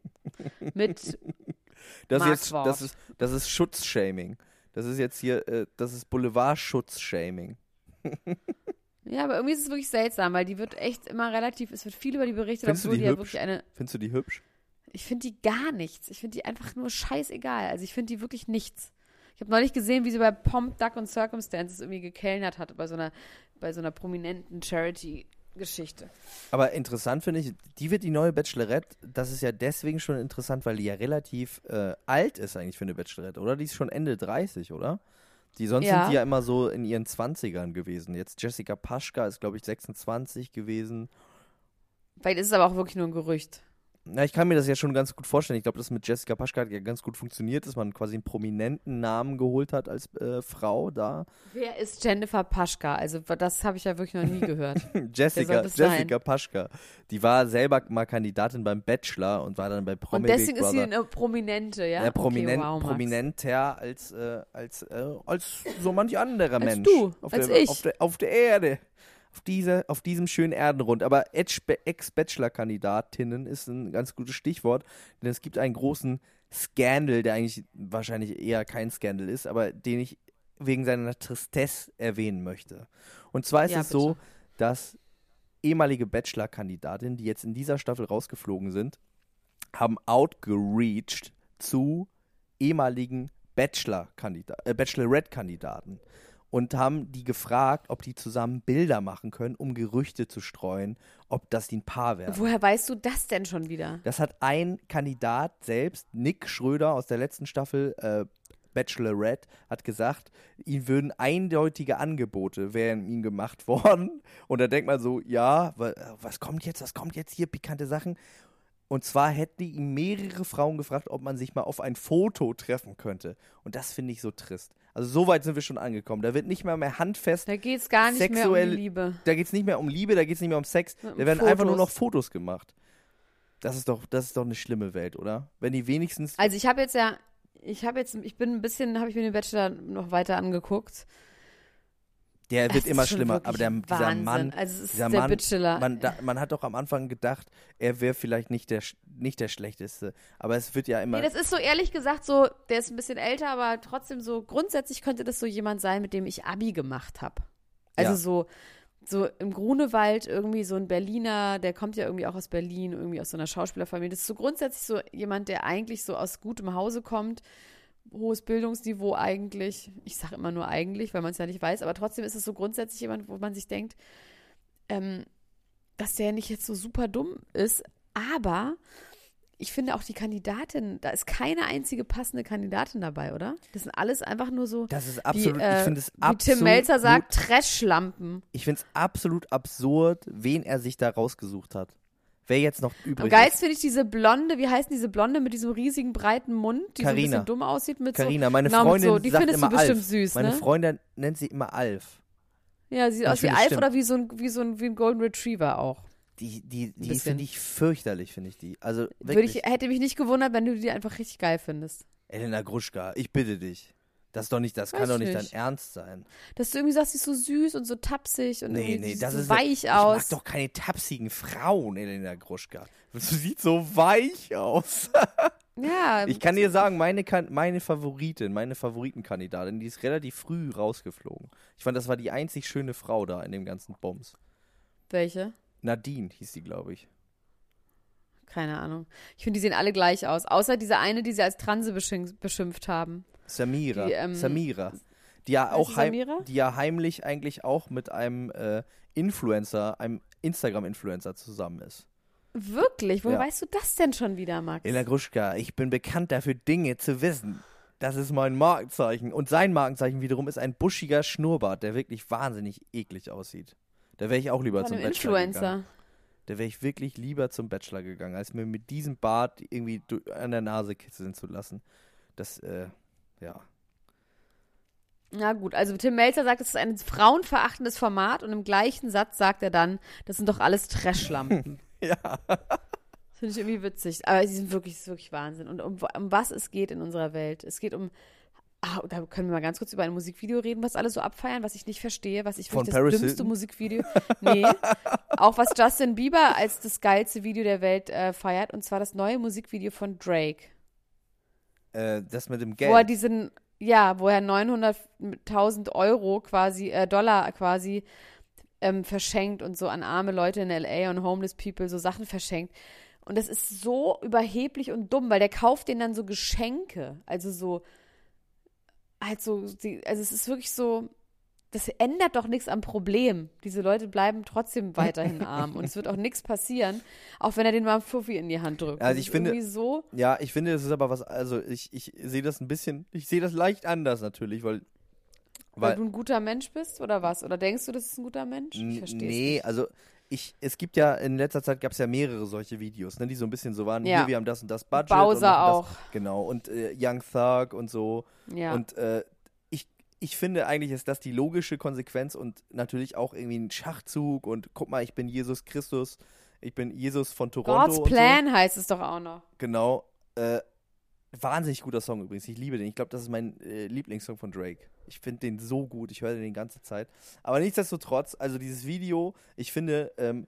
S3: mit,
S2: Das, ist
S3: Mark
S2: jetzt,
S3: Worf.
S2: das, ist, das ist Schutzshaming. Das ist jetzt hier, äh, das ist Boulevard-Schutzshaming.
S3: ja, aber irgendwie ist es wirklich seltsam, weil die wird echt immer relativ, es wird viel über die berichtet,
S2: Findest du
S3: obwohl
S2: die
S3: die ja
S2: hübsch?
S3: wirklich eine,
S2: Findest du die hübsch?
S3: ich finde die gar nichts. Ich finde die einfach nur scheißegal. Also ich finde die wirklich nichts. Ich habe neulich gesehen, wie sie bei Pomp, Duck und Circumstances irgendwie gekellnert hat, bei so einer, bei so einer prominenten Charity-Geschichte.
S2: Aber interessant finde ich, die wird die neue Bachelorette. Das ist ja deswegen schon interessant, weil die ja relativ äh, alt ist eigentlich für eine Bachelorette, oder? Die ist schon Ende 30, oder? Die sonst
S3: Ja.
S2: sind die ja immer so in ihren 20ern gewesen. Jetzt Jessica Paschka ist, glaube ich, 26 gewesen.
S3: Vielleicht ist es aber auch wirklich nur ein Gerücht.
S2: Na, ich kann mir das ja schon ganz gut vorstellen. Ich glaube, das mit Jessica Paschka hat ja ganz gut funktioniert, dass man quasi einen prominenten Namen geholt hat als äh, Frau da.
S3: Wer ist Jennifer Paschka? Also das habe ich ja wirklich noch nie gehört.
S2: Jessica? Jessica Paschka. Die war selber mal Kandidatin beim Bachelor und war dann bei Promi
S3: Und deswegen
S2: Big
S3: ist sie eine Prominente, ja?
S2: ja, prominent,
S3: okay, wow,
S2: prominenter als, äh, als, äh, als so manch anderer
S3: Als
S2: Mensch.
S3: du,
S2: auf
S3: als
S2: der,
S3: ich.
S2: Auf der, auf der Erde. Auf, diese, auf diesem schönen Erdenrund. Aber Ex-Bachelor-Kandidatinnen ist ein ganz gutes Stichwort, denn es gibt einen großen Scandal, der eigentlich wahrscheinlich eher kein Scandal ist, aber den ich wegen seiner Tristesse erwähnen möchte. Und zwar ist
S3: Ja,
S2: es so,
S3: bitte.
S2: dass ehemalige Bachelor-Kandidatinnen, die jetzt in dieser Staffel rausgeflogen sind, haben outgereached zu ehemaligen Bachelor-Kandidaten, äh, Bachelorette-Kandidaten und haben die gefragt, ob die zusammen Bilder machen können, um Gerüchte zu streuen, ob das die ein Paar wäre.
S3: Woher weißt du das denn schon wieder?
S2: Das hat ein Kandidat selbst, Nick Schröder aus der letzten Staffel äh, Bachelorette, hat gesagt, ihm würden eindeutige Angebote wären ihm gemacht worden. Und da denkt man so, ja, wa- was kommt jetzt, was kommt jetzt hier, pikante Sachen. Und zwar hätten ihm mehrere Frauen gefragt, ob man sich mal auf ein Foto treffen könnte. Und das finde ich so trist. Also so weit sind wir schon angekommen. Da wird nicht mal mehr handfest
S3: Da geht es gar nicht mehr um
S2: Sexuell-
S3: Liebe.
S2: da geht es nicht mehr um Liebe, da geht es nicht mehr um Sex, da werden einfach nur
S3: Fotos.
S2: noch Fotos gemacht. Das ist doch, das ist doch eine schlimme Welt, oder? Wenn die wenigstens.
S3: Also ich habe jetzt ja, ich habe jetzt, ich bin ein bisschen, habe ich mir den Bachelor noch weiter angeguckt.
S2: Der
S3: Es
S2: wird immer schlimmer, aber der, dieser
S3: Wahnsinn.
S2: Mann,
S3: Also
S2: dieser
S3: der
S2: Mann,
S3: Bachelor.
S2: man, da, man hat doch am Anfang gedacht, er wäre vielleicht nicht der, nicht der schlechteste, aber es wird ja immer.
S3: Nee, das ist so ehrlich gesagt so, der ist ein bisschen älter, aber trotzdem so, grundsätzlich könnte das so jemand sein, mit dem ich Abi gemacht habe. Also
S2: Ja.
S3: so, so im Grunewald irgendwie so ein Berliner, der kommt ja irgendwie auch aus Berlin, irgendwie aus so einer Schauspielerfamilie. Das ist so grundsätzlich so jemand, der eigentlich so aus gutem Hause kommt, hohes Bildungsniveau eigentlich. Ich sage immer nur eigentlich, weil man es ja nicht weiß, aber trotzdem ist es so grundsätzlich jemand, wo man sich denkt, ähm, dass der nicht jetzt so super dumm ist, aber ich finde auch die Kandidatin, da ist keine einzige passende Kandidatin dabei, oder? Das sind alles einfach nur so,
S2: das ist absolut,
S3: wie, äh,
S2: ich finde es
S3: wie
S2: absolut.
S3: Tim Melzer sagt, Trashlampen.
S2: Ich finde es absolut absurd, wen er sich da rausgesucht hat. Wer jetzt noch
S3: Am
S2: übrig
S3: geilsten
S2: ist.
S3: finde ich diese Blonde, wie heißt denn diese Blonde mit diesem riesigen breiten Mund, die so ein
S2: Carina.
S3: bisschen dumm aussieht mit
S2: Carina, meine
S3: genau,
S2: Freundin
S3: so, die
S2: sagt
S3: findest
S2: immer
S3: du bestimmt
S2: Alf.
S3: süß,
S2: Meine
S3: ne?
S2: Freundin nennt sie immer Alf.
S3: Ja, sie sieht aus wie Alf
S2: stimmt.
S3: oder wie so ein, wie so ein, wie ein Golden Retriever auch.
S2: Die, die, die finde ich fürchterlich, finde ich die. Also
S3: ich, hätte mich nicht gewundert, wenn du die einfach richtig geil findest.
S2: Elena Gruschka, ich bitte dich. Das ist doch nicht, das
S3: Weiß
S2: kann doch nicht,
S3: nicht.
S2: dein Ernst sein.
S3: Dass du irgendwie sagst, sie ist so süß und so tapsig und
S2: Nee, nee, das
S3: so
S2: ist
S3: weich
S2: ich
S3: aus.
S2: mag doch keine tapsigen Frauen, Elena Gruschka. Du sieht so weich aus.
S3: ja,
S2: Ich kann dir sagen, meine, meine Favoritin, meine Favoritenkandidatin, die ist relativ früh rausgeflogen. Ich fand, das war die einzig schöne Frau da in dem ganzen Bums.
S3: welche?
S2: Nadine hieß die, glaube ich.
S3: Keine Ahnung. Ich finde, die sehen alle gleich aus. Außer diese eine, die sie als Transe beschimpft haben.
S2: Samira.
S3: Die, ähm,
S2: Samira. Die ja auch
S3: Samira?
S2: die ja heimlich eigentlich auch mit einem äh, Influencer, einem Instagram-Influencer zusammen ist.
S3: Wirklich? Woher
S2: Ja.
S3: weißt du das denn schon wieder, Max?
S2: Elena Gruschka, ich bin bekannt dafür, Dinge zu wissen. Das ist mein Markenzeichen. Und sein Markenzeichen wiederum ist ein buschiger Schnurrbart, der wirklich wahnsinnig eklig aussieht. Da wäre ich auch lieber
S3: Von
S2: zum Bachelor
S3: Influencer.
S2: gegangen. Da wäre ich wirklich lieber zum Bachelor gegangen, als mir mit diesem Bart irgendwie an der Nase kitzeln zu lassen. Das, äh, ja.
S3: Na gut, also Tim Melzer sagt, es ist ein frauenverachtendes Format und im gleichen Satz sagt er dann, das sind doch alles Trashlampen.
S2: Ja.
S3: Das finde ich irgendwie witzig. Aber sie sind wirklich, das ist wirklich Wahnsinn. Und um, um was es geht in unserer Welt. Es geht um. Ah, da können wir mal ganz kurz über ein Musikvideo reden, was alle so abfeiern, was ich nicht verstehe, was ich
S2: Von
S3: wirklich
S2: Paris
S3: das dümmste
S2: Hilton?
S3: Musikvideo. Nee. auch was Justin Bieber als das geilste Video der Welt äh, feiert, und zwar das neue Musikvideo von Drake.
S2: Äh, das mit dem
S3: Wo er
S2: Geld.
S3: diesen, ja, wo er 900.000 Euro quasi, äh, Dollar quasi ähm, verschenkt und so an arme Leute in L.A. und homeless people so Sachen verschenkt. Und das ist so überheblich und dumm, weil der kauft denen dann so Geschenke. Also so, halt so, also es ist wirklich so, das ändert doch nichts am Problem. Diese Leute bleiben trotzdem weiterhin arm und es wird auch nichts passieren, auch wenn er den mal einen Fuffi in die Hand drückt.
S2: Also ich finde-
S3: so,
S2: Ja, ich finde, das ist aber was, also ich, ich sehe das ein bisschen, ich sehe das leicht anders natürlich, weil,
S3: weil,
S2: weil
S3: du ein guter Mensch bist oder was? Oder denkst du, das ist ein guter Mensch? Ich verstehe
S2: Nee,
S3: es
S2: also ich, es gibt ja, in letzter Zeit gab es ja mehrere solche Videos, ne, die so ein bisschen so waren,
S3: Ja.
S2: hier, wir haben das und das Budget.
S3: Bowser
S2: und
S3: auch.
S2: Das, genau, und äh, Young Thug und so.
S3: nicht. Ja.
S2: Und äh, ich, finde eigentlich ist das die logische Konsequenz und natürlich auch irgendwie ein Schachzug und guck mal, ich bin Jesus Christus, ich bin Jesus von Toronto
S3: God's
S2: und so.
S3: Plan heißt es doch auch noch.
S2: Genau. Äh, wahnsinnig guter Song übrigens. Ich liebe den. Ich glaube, das ist mein äh, Lieblingssong von Drake. Ich finde den so gut. Ich höre den die ganze Zeit. Aber nichtsdestotrotz, also dieses Video, ich finde, ähm,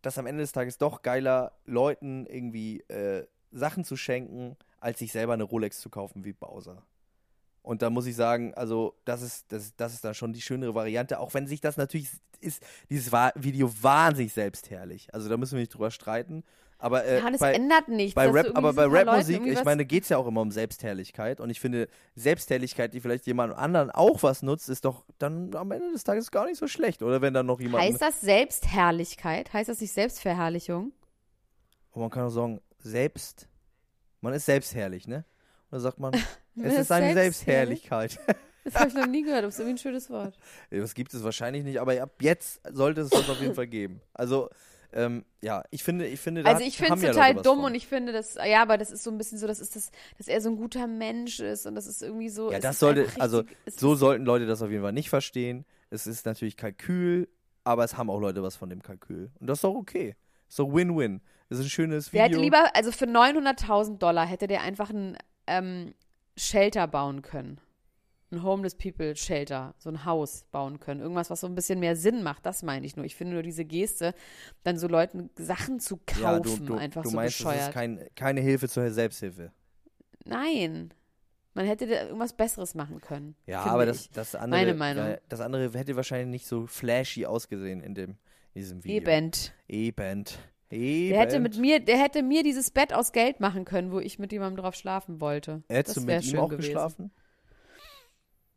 S2: das am Ende des Tages doch geiler, Leuten irgendwie äh, Sachen zu schenken, als sich selber eine Rolex zu kaufen wie Bowser. Und da muss ich sagen, also das ist, das, das ist dann schon die schönere Variante, auch wenn sich das natürlich ist, dieses Video wahnsinnig selbstherrlich. Also da müssen wir nicht drüber streiten. Aber äh,
S3: ja, das
S2: bei,
S3: ändert nichts.
S2: bei Rap, aber bei Rapmusik, ich meine, geht es ja auch immer um Selbstherrlichkeit. Und ich finde, Selbstherrlichkeit, die vielleicht jemand anderen auch was nutzt, ist doch dann am Ende des Tages gar nicht so schlecht. Oder wenn dann noch jemand.
S3: Heißt das Selbstherrlichkeit? Heißt das nicht Selbstverherrlichung?
S2: Und man kann auch sagen, selbst. Man ist selbstherrlich, ne? Und dann sagt Man es
S3: ist
S2: eine
S3: selbstherrlich?
S2: Selbstherrlichkeit.
S3: Das habe ich noch nie gehört. Das ist irgendwie ein schönes Wort.
S2: das gibt es wahrscheinlich nicht, aber ab jetzt sollte es das auf jeden Fall geben. Also, ähm, ja, ich finde, ich finde,
S3: Also ich finde es
S2: ja
S3: total dumm
S2: von.
S3: und ich finde das, ja, aber das ist so ein bisschen so, das ist das, dass er so ein guter Mensch ist und das ist irgendwie so.
S2: Ja,
S3: es
S2: das sollte, also
S3: richtig- es
S2: so sollten Leute das auf jeden Fall nicht verstehen. Es ist natürlich Kalkül, aber es haben auch Leute was von dem Kalkül. Und das ist doch okay. Ist doch Win-Win. Das ist ein schönes
S3: Der
S2: Video.
S3: hätte lieber, also für 900.000 Dollar hätte der einfach ein ähm, Shelter bauen können. Ein Homeless People Shelter, so ein Haus bauen können. Irgendwas, was so ein bisschen mehr Sinn macht, das meine ich nur. Ich finde nur diese Geste, dann so Leuten Sachen zu kaufen,
S2: ja, du, du,
S3: einfach
S2: du
S3: so
S2: meinst,
S3: bescheuert.
S2: das ist kein, keine Hilfe zur Selbsthilfe.
S3: Nein. Man hätte da irgendwas Besseres machen können.
S2: Ja, aber das, das andere,
S3: Meine Meinung.
S2: das andere hätte wahrscheinlich nicht so flashy ausgesehen in dem in diesem Video.
S3: Eben.
S2: Eben. Eben.
S3: Der hätte mit mir, der hätte mir dieses Bett aus Geld machen können, wo ich mit jemandem drauf schlafen wollte.
S2: Hättest
S3: das
S2: du mit ihm auch
S3: gewesen.
S2: geschlafen?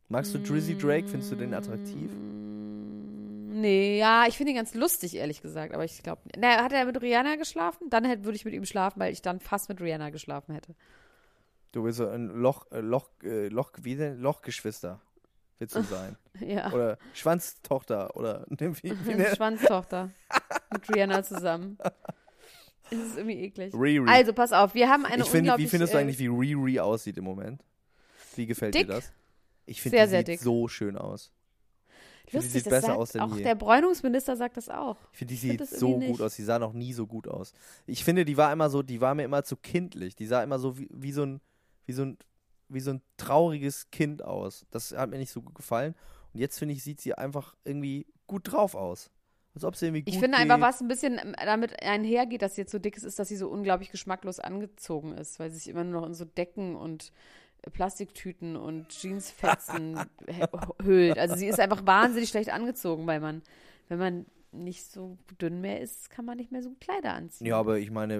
S2: Magst du Drizzy Drake? Findest du den attraktiv?
S3: Mm, Nee, ja, ich finde ihn ganz lustig, ehrlich gesagt. Aber ich glaube, na, hat er mit Rihanna geschlafen? Dann hätte, würde ich mit ihm schlafen, weil ich dann fast mit Rihanna geschlafen hätte.
S2: Du so ein Loch, äh, Loch, äh, Loch, wie denn? Lochgeschwister willst du sein.
S3: Ja.
S2: Oder Schwanztochter oder wie, wie ne?
S3: Schwanztochter. mit Rihanna zusammen. Es ist irgendwie eklig.
S2: Riri.
S3: Also, pass auf, wir haben eine
S2: ich finde, wie findest du
S3: äh,
S2: eigentlich, wie Riri aussieht im Moment? Wie gefällt
S3: Dick.
S2: dir das? Ich finde, die
S3: sehr
S2: sieht
S3: dick.
S2: so schön aus. Ich finde, die
S3: Lustig,
S2: sieht besser
S3: sagt
S2: aus denn
S3: auch
S2: je.
S3: der Bräunungsminister sagt das auch.
S2: Ich finde, die
S3: find
S2: sieht
S3: das
S2: so gut
S3: nicht.
S2: aus. Die sah noch nie so gut aus. Ich finde, die war immer so, die war mir immer zu kindlich. Die sah immer so wie, wie so ein, wie so ein, wie so ein trauriges Kind aus. Das hat mir nicht so gut gefallen. Und jetzt finde ich, sieht sie einfach irgendwie gut drauf aus. Als ob sie irgendwie gut
S3: Ich finde einfach, was ein bisschen ähm, damit einhergeht, dass sie jetzt so dick ist, ist, dass sie so unglaublich geschmacklos angezogen ist, weil sie sich immer nur noch in so Decken und äh, Plastiktüten und Jeansfetzen hüllt. Also sie ist einfach wahnsinnig schlecht angezogen, weil man, wenn man nicht so dünn mehr ist, kann man nicht mehr so Kleider anziehen.
S2: Ja, aber ich meine,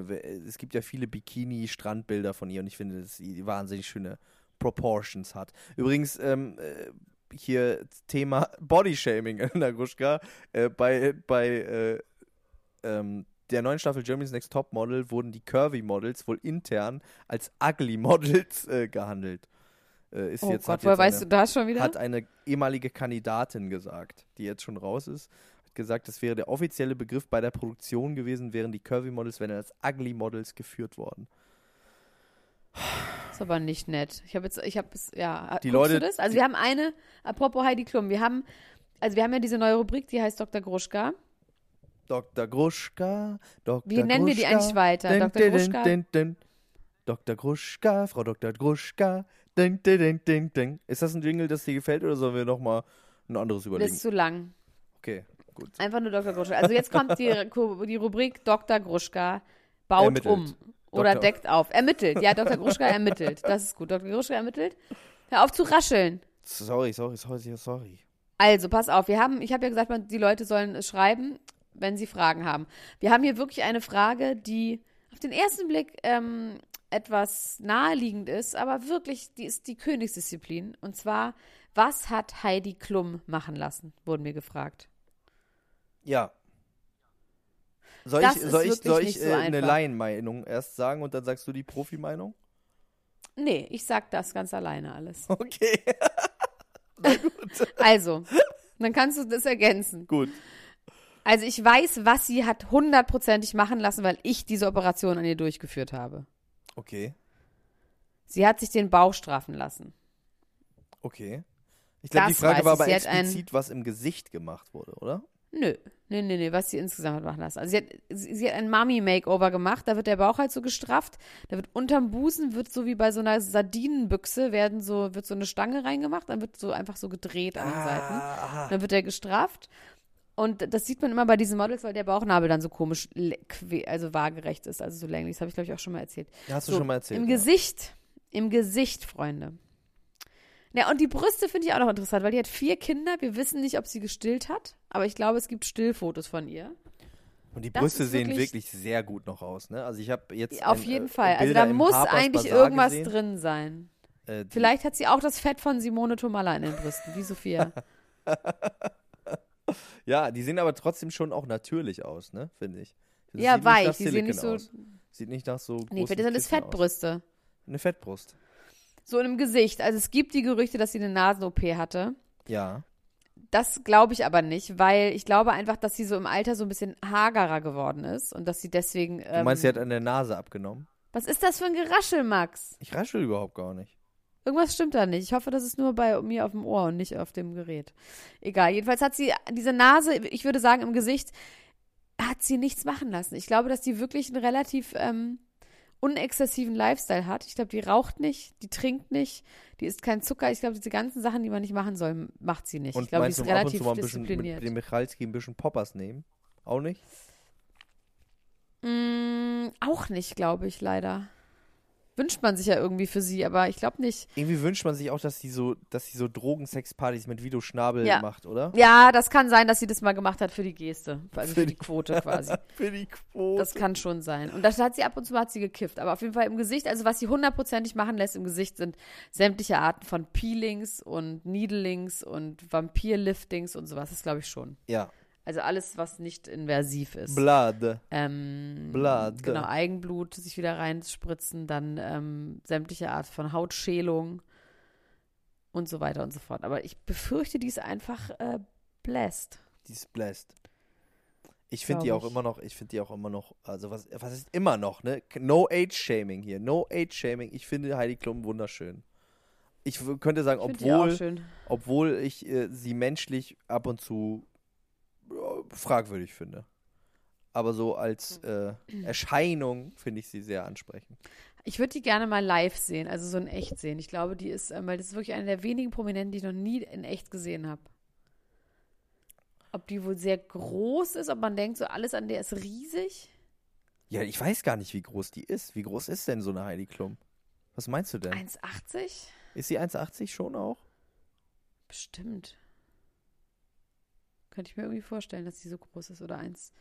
S2: es gibt ja viele Bikini-Strandbilder von ihr und ich finde, dass sie wahnsinnig schöne Proportions hat. Übrigens, ähm, äh, hier Thema Bodyshaming in der Gruschka. Äh, bei bei äh, ähm, der neuen Staffel Germany's Next Top Model wurden die Curvy Models wohl intern als Ugly Models äh, gehandelt. äh, ist
S3: Oh
S2: jetzt,
S3: Gott, woher weißt du das schon wieder?
S2: hat eine ehemalige Kandidatin gesagt, die jetzt schon raus ist, gesagt, das wäre der offizielle Begriff bei der Produktion gewesen, wären die Curvy Models, wären als Ugly Models geführt worden.
S3: ist aber nicht nett. Ich habe jetzt, ich habe es, ja.
S2: Die Leute-
S3: du das? Also wir haben eine, apropos Heidi Klum, wir haben, also wir haben ja diese neue Rubrik, die heißt Dr. Gruschka.
S2: Dr. Gruschka, Dr.
S3: Wie nennen wir die eigentlich weiter?
S2: dun,
S3: Dr. Gruschka?
S2: dun, dun. Dr. Gruschka, Frau Dr. Gruschka. Dun, dun, dun, dun. Ist das ein Jingle, das dir gefällt oder sollen wir nochmal ein anderes
S3: Das
S2: überlegen?
S3: ist zu lang.
S2: Okay, gut.
S3: Einfach nur Dr. Gruschka. Also jetzt kommt die, die Rubrik Dr. Gruschka baut
S2: Ermittelt.
S3: um oder
S2: Dr.
S3: deckt auf. Ermittelt. Ja, Dr. Gruschka ermittelt. Das ist gut. Dr. Gruschka ermittelt. Hör auf zu rascheln.
S2: Sorry, sorry, sorry, sorry.
S3: Also, pass auf, wir haben, ich habe ja gesagt, die Leute sollen es schreiben, wenn sie Fragen haben. Wir haben hier wirklich eine Frage, die auf den ersten Blick ähm, etwas naheliegend ist, aber wirklich, die ist die Königsdisziplin. Und zwar, was hat Heidi Klum machen lassen, wurden wir gefragt.
S2: Ja. Soll
S3: Das
S2: ich, soll ich, soll ich
S3: so
S2: äh, eine
S3: einfach.
S2: Laienmeinung erst sagen und dann sagst du die Profimeinung?
S3: Nee, ich sag das ganz alleine alles.
S2: Okay,
S3: Also, dann kannst du das ergänzen.
S2: gut.
S3: Also, ich weiß, was sie hat hundertprozentig machen lassen, weil ich diese Operation an ihr durchgeführt habe.
S2: Okay,
S3: Sie hat sich den Bauch straffen lassen.
S2: okay. Ich glaube, die Frage war aber explizit, was im Gesicht gemacht wurde, oder?
S3: Nö, nee, nee, nee, was sie insgesamt hat machen lassen. Also sie hat, sie, sie hat ein Mummy-Makeover gemacht, da wird der Bauch halt so gestrafft, da wird unterm Busen, wird so wie bei so einer Sardinenbüchse, werden so, wird so eine Stange reingemacht, dann wird so einfach so gedreht an den Seiten.
S2: Ah,
S3: Dann wird er gestrafft. Und das sieht man immer bei diesen Models, weil der Bauchnabel dann so komisch, also waagerecht ist, also so länglich. Das habe ich, glaube ich, auch schon mal erzählt.
S2: hast du
S3: So,
S2: schon mal erzählt.
S3: Im
S2: ja.
S3: Gesicht. Im Gesicht, Freunde. Ja, und die Brüste finde ich auch noch interessant, weil die hat vier Kinder. Wir wissen nicht, ob sie gestillt hat, aber ich glaube, es gibt Stillfotos von ihr.
S2: Und die
S3: das
S2: Brüste sehen
S3: wirklich-
S2: wirklich sehr gut noch aus, ne? Also ich habe jetzt
S3: Auf
S2: ein,
S3: jeden
S2: äh,
S3: Fall. Also da muss
S2: Harper's
S3: eigentlich
S2: Bazaar
S3: irgendwas
S2: gesehen.
S3: drin sein.
S2: Äh,
S3: Vielleicht hat sie auch das Fett von Simone Tomalla in den Brüsten, wie Sophia.
S2: Ja, die sehen aber trotzdem schon auch natürlich aus, ne? Finde ich. Das
S3: ja, weich. Die sehen nicht so.
S2: Aus. Sieht nicht nach so
S3: Nee, das sind das
S2: Kissen aus.
S3: Fettbrüste.
S2: Eine Fettbrust.
S3: So in dem Gesicht. Also es gibt die Gerüchte, dass sie eine Nasen-OP hatte.
S2: Ja.
S3: Das glaube ich aber nicht, weil ich glaube einfach, dass sie so im Alter so ein bisschen hagerer geworden ist und dass sie deswegen.
S2: Du
S3: Ähm,
S2: meinst, sie hat an der Nase abgenommen?
S3: was ist das für ein Geraschel, Max?
S2: Ich raschel überhaupt gar nicht.
S3: Irgendwas stimmt da nicht. Ich hoffe, das ist nur bei mir auf dem Ohr und nicht auf dem Gerät. Egal. Jedenfalls hat sie diese Nase, ich würde sagen, im Gesicht hat sie nichts machen lassen. Ich glaube, dass die wirklich einen relativ ähm, unexzessiven Lifestyle hat. Ich glaube, die raucht nicht, die trinkt nicht, die isst keinen Zucker. Ich glaube, diese ganzen Sachen, die man nicht machen soll, macht sie nicht.
S2: Und
S3: ich glaube, die ist
S2: du ab und
S3: relativ
S2: zu mal ein bisschen
S3: diszipliniert.
S2: mit dem Michalski ein bisschen Poppers nehmen? Auch nicht?
S3: Mm, auch nicht, glaube ich, leider. Wünscht man sich ja irgendwie für sie, aber ich glaube nicht.
S2: Irgendwie wünscht man sich auch, dass sie so, dass sie so Drogensexpartys mit Vido Schnabel
S3: Ja.
S2: macht, oder?
S3: Ja, das kann sein, dass sie das mal gemacht hat für die Geste. Also für
S2: Für
S3: die Quote quasi.
S2: Für die Quote.
S3: Das kann schon sein. Und das hat sie ab und zu mal hat sie gekifft. Aber auf jeden Fall im Gesicht, also was sie hundertprozentig machen lässt im Gesicht, sind sämtliche Arten von Peelings und Needlings und Vampirliftings und sowas. Das glaube ich schon.
S2: ja.
S3: Also alles, was nicht invasiv ist.
S2: Blood.
S3: Ähm,
S2: Blood.
S3: Genau, Eigenblut sich wieder reinspritzen, dann ähm, sämtliche Art von Hautschälung und so weiter und so fort. Aber ich befürchte, die ist einfach äh, blessed.
S2: Die ist blessed. Ich finde die auch
S3: ich.
S2: immer noch, ich finde die auch immer noch, also was, was ist immer noch, ne? No Age-Shaming hier, no Age-Shaming. Ich finde Heidi Klum wunderschön. Ich könnte sagen,
S3: Ich
S2: obwohl, obwohl ich äh, sie menschlich ab und zu fragwürdig finde. Aber so als äh, Erscheinung finde ich sie sehr ansprechend.
S3: Ich würde die gerne mal live sehen, also so in echt sehen. Ich glaube, die ist, ähm, weil das ist wirklich eine der wenigen Prominenten, die ich noch nie in echt gesehen habe. Ob die wohl sehr groß ist, ob man denkt, so alles an der ist riesig.
S2: Ja, ich weiß gar nicht, wie groß die ist. Wie groß ist denn so eine Heidi Klum? Was meinst du denn?
S3: 1,80?
S2: Ist sie 1,80 schon auch?
S3: Bestimmt. Könnte ich mir irgendwie vorstellen, dass die so groß ist oder eins.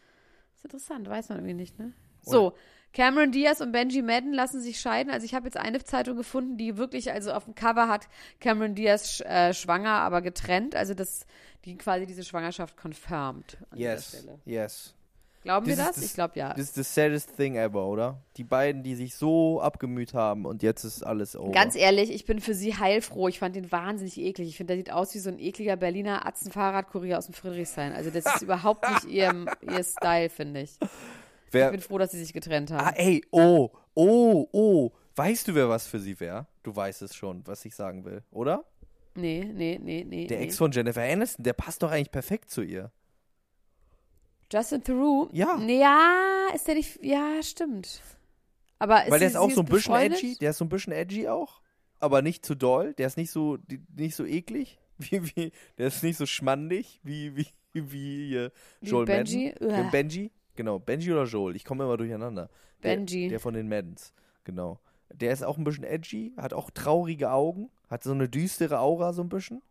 S3: ist interessant, weiß man irgendwie nicht, ne? So, Cameron Diaz und Benji Madden lassen sich scheiden. Also ich habe jetzt eine Zeitung gefunden, die wirklich, also auf dem Cover hat Cameron Diaz äh, schwanger, aber getrennt. Also das, die quasi diese Schwangerschaft confirmed an
S2: Yes,
S3: dieser Stelle.
S2: yes.
S3: Glauben wir
S2: Das
S3: das?
S2: das-
S3: Ich glaube ja.
S2: Das ist the saddest thing ever, oder? Die beiden, die sich so abgemüht haben und jetzt ist alles over.
S3: Ganz ehrlich, ich bin für sie heilfroh. Ich fand den wahnsinnig eklig. Ich finde, der sieht aus wie so ein ekliger Berliner Atzenfahrradkurier aus dem Friedrichshain. Also das ist überhaupt nicht ihr, ihr Style, finde ich. Ich
S2: Wer,
S3: bin froh, dass sie sich getrennt haben.
S2: ah, ey, oh, oh, oh. Weißt du, wer was für sie wäre? Du weißt es schon, was ich sagen will, oder?
S3: Nee, nee, nee, nee.
S2: Der
S3: nee.
S2: Ex von Jennifer Aniston, der passt doch eigentlich perfekt zu ihr.
S3: Justin Theroux?
S2: Ja.
S3: Ja, ist der nicht. Ja, stimmt. Aber ist
S2: Weil der
S3: sie-
S2: ist auch so ein bisschen
S3: befreundet?
S2: edgy. Der ist so ein bisschen edgy auch. Aber nicht zu doll. Der ist nicht so, nicht so eklig. Wie, wie, der ist nicht so schmandig wie, wie, wie äh,
S3: Wie
S2: Joel
S3: Benji?
S2: Madden. Benji? Genau, Benji oder Joel. Ich komme immer durcheinander. Der,
S3: Benji.
S2: Der von den Maddens. Genau. Der ist auch ein bisschen edgy, hat auch traurige Augen, hat so eine düstere Aura so ein bisschen.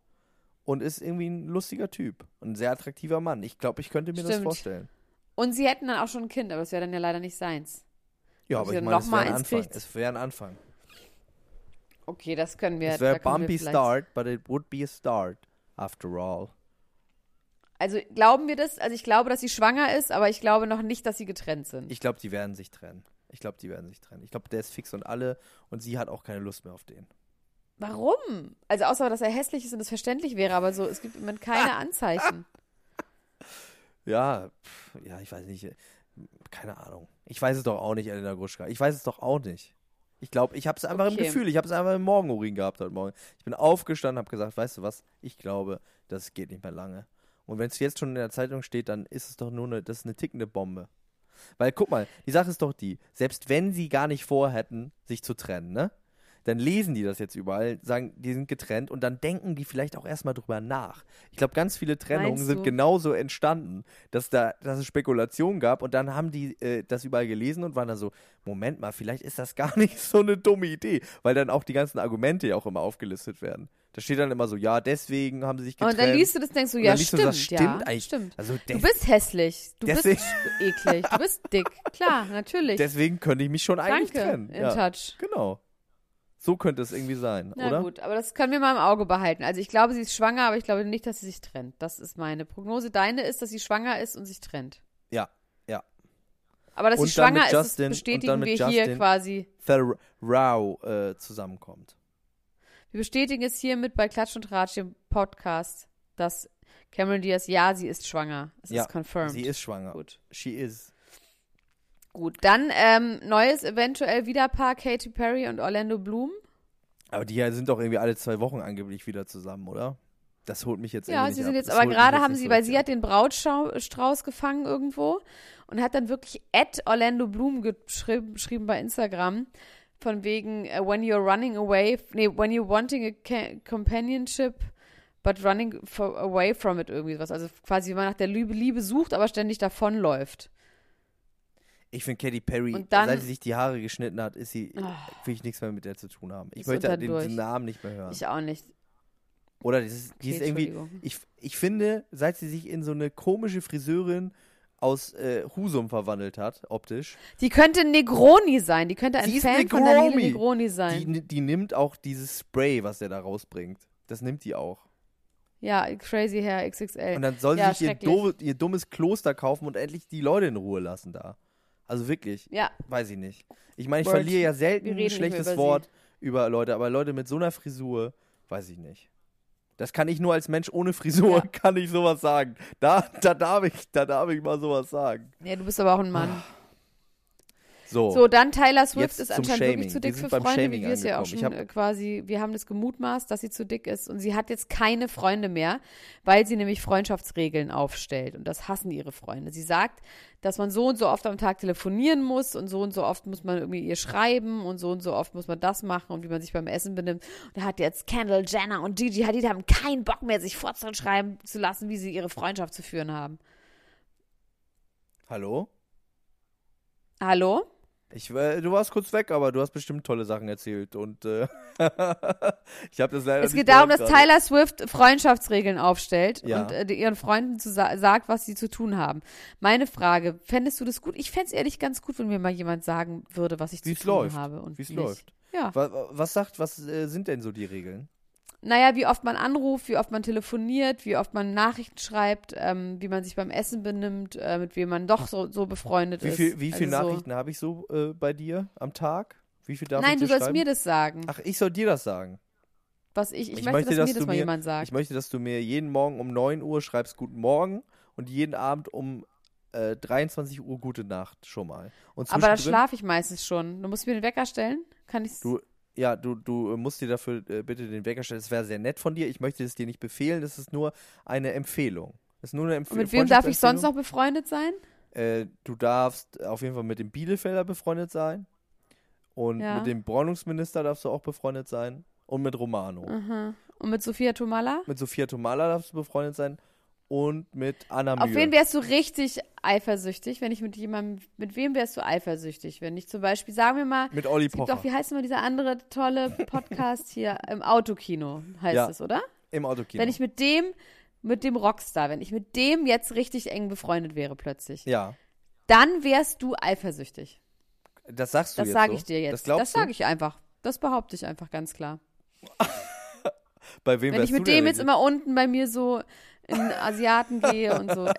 S2: Und ist irgendwie ein lustiger Typ. Ein sehr attraktiver Mann. Ich glaube, ich könnte mir das
S3: Stimmt.
S2: vorstellen.
S3: Und sie hätten dann auch schon ein Kind, aber das wäre dann ja leider nicht seins.
S2: Ja, aber ich meine, es wäre ein Anfang.
S3: kriegt.
S2: Es wäre ein Anfang.
S3: Okay, das können wir.
S2: Es wäre
S3: wir
S2: bumpy start, but it would be a start, after all.
S3: Also glauben wir das? Also ich glaube, dass sie schwanger ist, aber ich glaube noch nicht, dass sie getrennt sind.
S2: Ich glaube, die werden sich trennen. Ich glaube, die werden sich trennen. Ich glaube, der ist fix und alle und sie hat auch keine Lust mehr auf den.
S3: Warum? Also außer, dass er hässlich ist und es verständlich wäre, aber so, es gibt im Moment keine Anzeichen.
S2: Ja, ja, ich weiß nicht. Keine Ahnung. Ich weiß es doch auch nicht, Elena Gruschka. Ich weiß es doch auch nicht. Ich glaube, ich habe es einfach im
S3: Okay.
S2: Gefühl. Ich habe es einfach im Morgenurin gehabt heute Morgen. Ich bin aufgestanden, habe gesagt, weißt du was? Ich glaube, das geht nicht mehr lange. Und wenn es jetzt schon in der Zeitung steht, dann ist es doch nur eine, das ist eine tickende Bombe. Weil guck mal, die Sache ist doch die, selbst wenn sie gar nicht vorhätten, sich zu trennen, ne? Dann lesen die das jetzt überall, sagen, die sind getrennt und dann denken die vielleicht auch erstmal drüber nach. Ich glaube, ganz viele Trennungen sind genauso entstanden, dass da dass es Spekulationen gab und dann haben die äh, das überall gelesen und waren dann so, Moment mal, vielleicht ist das gar nicht so eine dumme Idee, weil dann auch die ganzen Argumente ja auch immer aufgelistet werden. Da steht dann immer so, ja, deswegen haben sie sich getrennt.
S3: Und dann liest du das und denkst du, ja,
S2: liest du,
S3: stimmt,
S2: das stimmt
S3: ja,
S2: eigentlich.
S3: stimmt.
S2: Also
S3: Du bist hässlich, du
S2: Deswegen-
S3: bist eklig, du bist dick. Klar, natürlich.
S2: deswegen könnte ich mich schon eigentlich
S3: Danke,
S2: trennen.
S3: in
S2: Ja,
S3: touch.
S2: genau. So könnte es irgendwie sein,
S3: Na
S2: oder?
S3: gut, aber das können wir mal im Auge behalten. Also ich glaube, sie ist schwanger, aber ich glaube nicht, dass sie sich trennt. Das ist meine Prognose. Deine ist, dass sie schwanger ist und sich trennt.
S2: Ja, ja.
S3: Aber dass
S2: Und
S3: sie schwanger ist, das
S2: Justin- und
S3: bestätigen wir
S2: mit
S3: hier
S2: Justin.
S3: quasi.
S2: Rau äh, zusammenkommt.
S3: Wir bestätigen es hiermit bei Klatsch und Tratsch, dem Podcast, dass Cameron Diaz, ja, sie ist schwanger. Es
S2: Ja,
S3: ist confirmed.
S2: Sie ist schwanger.
S3: Gut.
S2: She is.
S3: Gut, dann ähm, neues eventuell wieder Paar Katy Perry und Orlando Bloom.
S2: Aber die sind doch irgendwie alle zwei Wochen angeblich wieder zusammen, oder? Das holt mich jetzt
S3: Ja,
S2: irgendwie
S3: sie sind
S2: ab.
S3: jetzt,
S2: Das
S3: aber gerade haben sie, weil sie
S2: ab.
S3: hat den Brautstrauß gefangen irgendwo und hat dann wirklich at Orlando Bloom geschrieben, geschrieben bei Instagram von wegen uh, when you're running away, nee, when you're wanting a companionship but running away from it irgendwie was. Also quasi, wie man nach der Liebe, Liebe sucht, aber ständig davonläuft.
S2: Ich finde Katy Perry,
S3: dann-
S2: seit sie sich die Haare geschnitten hat, ist sie,
S3: Oh.
S2: will ich nichts mehr mit der zu tun haben. Ich möchte den, diesen Namen nicht mehr hören.
S3: Ich auch nicht.
S2: Oder das ist, die
S3: Okay,
S2: ist irgendwie, ich, ich finde, seit sie sich in so eine komische Friseurin aus äh, Husum verwandelt hat, optisch,
S3: Die könnte Negroni sein. Die könnte ein
S2: Sie
S3: Fan von Daniele. Negroni sein.
S2: die, die nimmt auch dieses Spray, was der da rausbringt. Das nimmt die auch.
S3: ja, Crazy Hair XXL.
S2: Und dann soll sie
S3: ja,
S2: sich ihr, ihr dummes Kloster kaufen und endlich die Leute in Ruhe lassen da. Also wirklich,
S3: Ja,
S2: weiß ich nicht. Ich meine, ich
S3: Word.
S2: verliere ja selten ein schlechtes
S3: über sie.
S2: Wort über Leute, aber Leute mit so einer Frisur, weiß ich nicht. Das kann ich nur als Mensch ohne Frisur,
S3: Ja.
S2: kann ich sowas sagen. Da, da, darf ich, da darf ich mal sowas sagen.
S3: ja, du bist aber auch ein Mann.
S2: So,
S3: So, dann Tyler Swift ist anscheinend
S2: Shaming.
S3: wirklich zu dick für Freunde,
S2: Shaming
S3: wie wir es ja auch schon
S2: hab-
S3: äh, quasi, wir haben das gemutmaßt, dass sie zu dick ist und sie hat jetzt keine Freunde mehr, weil sie nämlich Freundschaftsregeln aufstellt und das hassen ihre Freunde. Sie sagt, dass man so und so oft am Tag telefonieren muss und so und so oft muss man irgendwie ihr schreiben und so und so oft muss man das machen und wie man sich beim Essen benimmt. Und da hat jetzt Kendall Jenner und Gigi Hadid haben keinen Bock mehr, sich fortschreiben zu lassen, wie sie ihre Freundschaft zu führen haben.
S2: hallo?
S3: Hallo?
S2: Ich, äh, du warst kurz weg, aber du hast bestimmt tolle Sachen erzählt und äh, ich habe das leider
S3: Es geht darum, dass
S2: gerade.
S3: Tyler Swift Freundschaftsregeln aufstellt
S2: Ja.
S3: und äh, ihren Freunden sa sagt, was sie zu tun haben. Meine Frage, fändest du das gut? Ich fände es ehrlich ganz gut, wenn mir mal jemand sagen würde, was ich
S2: Wie
S3: zu tun
S2: läuft.
S3: habe. und
S2: Wie es läuft.
S3: Ja.
S2: Was, was sagt, was äh, sind denn so die Regeln?
S3: Naja, wie oft man anruft, wie oft man telefoniert, wie oft man Nachrichten schreibt, ähm, wie man sich beim Essen benimmt, äh, mit wem man doch so, so befreundet
S2: Wie
S3: ist.
S2: viel, wie viele
S3: Also so-
S2: Nachrichten habe ich so äh, bei dir am Tag? Wie viel darf
S3: Nein,
S2: ich
S3: du sollst
S2: schreiben?
S3: mir das sagen.
S2: Ach, ich soll dir das sagen.
S3: was ich, ich,
S2: ich
S3: möchte, dass
S2: dass
S3: mir das
S2: du
S3: mal
S2: mir-
S3: jemand sagt.
S2: Ich möchte, dass du mir jeden Morgen um 9 Uhr schreibst Guten Morgen und jeden Abend um äh, 23 Uhr Gute Nacht schon mal.
S3: Aber da schlafe ich meistens schon. Du musst mir den Wecker stellen? Kann ich
S2: Du, ja, du, du äh, musst dir dafür äh, bitte den Wecker stellen. Das wäre sehr nett von dir. Ich möchte es dir nicht befehlen. Das ist nur eine Empfehlung. Das ist nur eine Empfehlung.
S3: mit wem darf ich sonst noch befreundet sein?
S2: Äh, du darfst auf jeden Fall mit dem Bielefelder befreundet sein. Und
S3: Ja.
S2: mit dem Bräunungsminister darfst du auch befreundet sein. Und mit Romano.
S3: Aha. Und mit Sophia Tomala?
S2: Mit Sophia Tomala darfst du befreundet sein. Und mit Anna
S3: Auf
S2: Mühe.
S3: wen wärst du richtig eifersüchtig, wenn ich mit jemandem, mit wem wärst du eifersüchtig? Wenn ich zum Beispiel, sagen wir mal,
S2: mit Olli Pocher.
S3: doch, wie heißt immer dieser andere tolle Podcast hier, im Autokino heißt
S2: Ja.
S3: es, oder?
S2: Im Autokino.
S3: Wenn ich mit dem, mit dem Rockstar, wenn ich mit dem jetzt richtig eng befreundet wäre plötzlich,
S2: ja,
S3: dann wärst du eifersüchtig.
S2: das sagst du
S3: Das
S2: jetzt
S3: sage
S2: so?
S3: ich dir jetzt.
S2: Das
S3: Das,
S2: glaubst
S3: sage
S2: du?
S3: ich einfach. Das behaupte ich einfach ganz klar.
S2: Bei wem
S3: Wenn ich mit dem jetzt immer unten bei mir so in Asiaten gehe und so äh,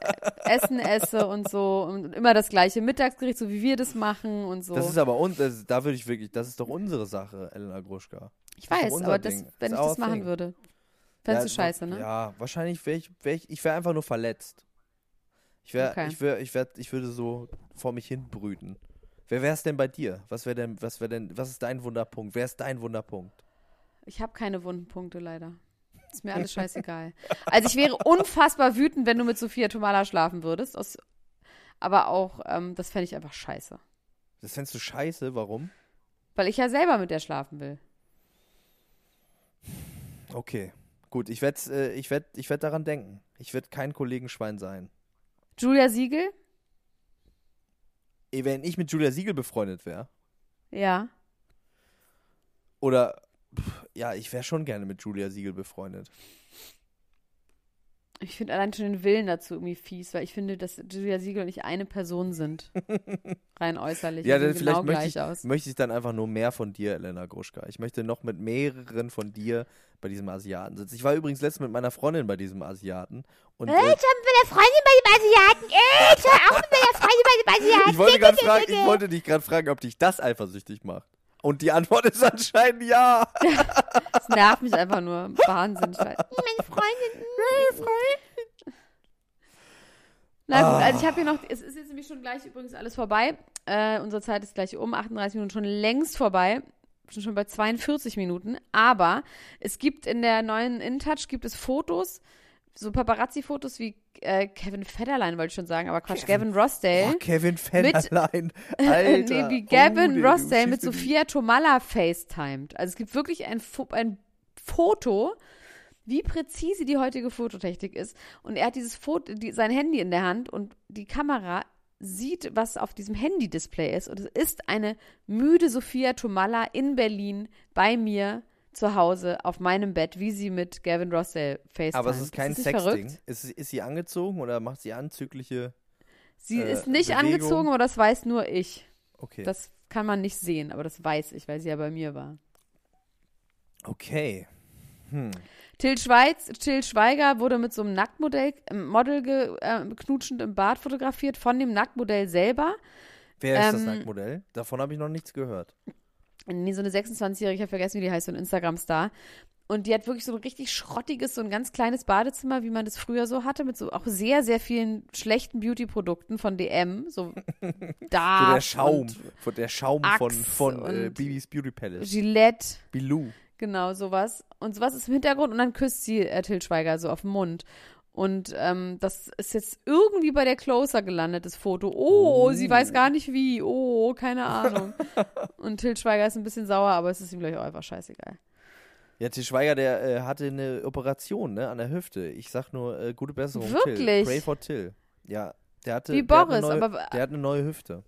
S3: Essen esse und so und immer das gleiche Mittagsgericht, so wie wir das machen und so.
S2: Das ist aber uns, das, da würde ich wirklich, das ist doch unsere Sache, Elena Gruschka.
S3: ich weiß, aber das,
S2: Ding.
S3: wenn
S2: Das
S3: ich das machen
S2: thing.
S3: würde, fändest du
S2: Ja,
S3: scheiße, ne?
S2: Ja, wahrscheinlich wäre ich, wär ich, ich wäre einfach nur verletzt. Ich wäre,
S3: Okay.
S2: ich wäre, ich wär, ich würde so vor mich hin brüten. Wer wäre es denn bei dir? Was wäre denn, was wäre denn, was ist dein Wunderpunkt? Wer ist dein Wunderpunkt?
S3: Ich habe keine wunden Punkte leider. Ist mir alles scheißegal. Also ich wäre unfassbar wütend, wenn du mit Sophia Tomala schlafen würdest. Aus, aber auch, ähm, das fände ich einfach scheiße.
S2: Das fändest du scheiße, warum?
S3: Weil ich ja selber mit der schlafen will.
S2: Okay. Gut, ich werde äh, ich werd, ich werd daran denken. Ich werde kein Kollegenschwein sein.
S3: Julia Siegel?
S2: Wenn ich mit Julia Siegel befreundet wäre,
S3: Ja.
S2: oder ja, ich wäre schon gerne mit Julia Siegel befreundet.
S3: Ich finde allein schon den Willen dazu irgendwie fies, weil ich finde, dass Julia Siegel und ich eine Person sind. Rein äußerlich.
S2: Ja, dann vielleicht
S3: genau
S2: möchte ich,
S3: aus.
S2: möchte ich dann einfach nur mehr von dir, Elena Gruschka. Ich möchte noch mit mehreren von dir bei diesem Asiaten sitzen. Ich war übrigens letztens mit meiner Freundin bei diesem Asiaten. Und,
S1: Äh, ich hab mit der Freundin bei dem Asiaten. Äh, ich war auch mit meiner Freundin bei dem Asiaten.
S2: ich, wollte fragen, ich wollte dich gerade fragen, ob dich das eifersüchtig macht. Und die Antwort ist anscheinend ja.
S3: Das nervt mich einfach nur. Wahnsinnig. Weil,
S1: Meine Freundin.
S3: Na gut,
S2: Ah.
S3: also ich habe hier noch, es ist jetzt nämlich schon gleich übrigens alles vorbei. Äh, unsere Zeit ist gleich um, 38 Minuten schon längst vorbei. Schon schon bei 42 Minuten. Aber es gibt in der neuen InTouch gibt es Fotos, so Paparazzi-Fotos wie äh, Kevin Federline, wollte ich schon sagen, aber Quatsch, Gavin Rossdale.
S2: Oh, Kevin Federlein.
S3: nee,
S2: Alter.
S3: wie
S2: Oh,
S3: Gavin
S2: du
S3: Rossdale mit Sophia Tomala FaceTimed. Also es gibt wirklich ein, Fo ein Foto, wie präzise die heutige Fototechnik ist. Und er hat dieses Foto, die, sein Handy in der Hand und die Kamera sieht, was auf diesem Handy-Display ist. Und es ist eine müde Sophia Tomala in Berlin bei mir zu Hause auf meinem Bett, wie sie mit Gavin Rossdale FaceTime.
S2: Aber es ist kein Sexding.
S3: verrückt?
S2: Ist, ist sie angezogen oder macht sie anzügliche.
S3: Sie
S2: äh,
S3: ist nicht
S2: Bewegung?
S3: angezogen, aber das weiß nur ich.
S2: Okay.
S3: Das kann man nicht sehen, aber das weiß ich, weil sie ja bei mir war.
S2: okay. Hm.
S3: Till, Schweiz, Till Schweiger wurde mit so einem Nacktmodell, ähm, Model ge, äh, knutschend im Bad fotografiert von dem Nacktmodell selber.
S2: Wer ist das
S3: Ähm,
S2: Nacktmodell? Davon habe ich noch nichts gehört.
S3: So eine 26-Jährige, ich habe vergessen, wie die heißt, so ein Instagram-Star. Und die hat wirklich so ein richtig schrottiges, so ein ganz kleines Badezimmer, wie man das früher so hatte, mit so auch sehr, sehr vielen schlechten Beauty-Produkten von DM. So da.
S2: So der Schaum. Von der Schaum von,
S3: Axe
S2: von äh,
S3: und
S2: Bibis Beauty Palace.
S3: Gillette.
S2: Bilou.
S3: Genau, sowas. Und sowas ist im Hintergrund und dann küsst sie äh, Till Schweiger so auf den Mund. Und ähm, das ist jetzt irgendwie bei der Closer gelandet, das Foto. Oh, sie weiß gar nicht wie. Oh, keine Ahnung. und Till Schweiger ist ein bisschen sauer, aber es ist ihm gleich auch einfach scheißegal.
S2: Ja, Til Schweiger, der äh, hatte eine Operation ne, an der Hüfte. Ich sag nur, äh, gute Besserung. Till.
S3: Wirklich?
S2: Pray for Till. Ja, der hatte.
S3: Wie
S2: der hat
S3: Boris,
S2: eine neue,
S3: aber-
S2: Der hat eine neue Hüfte.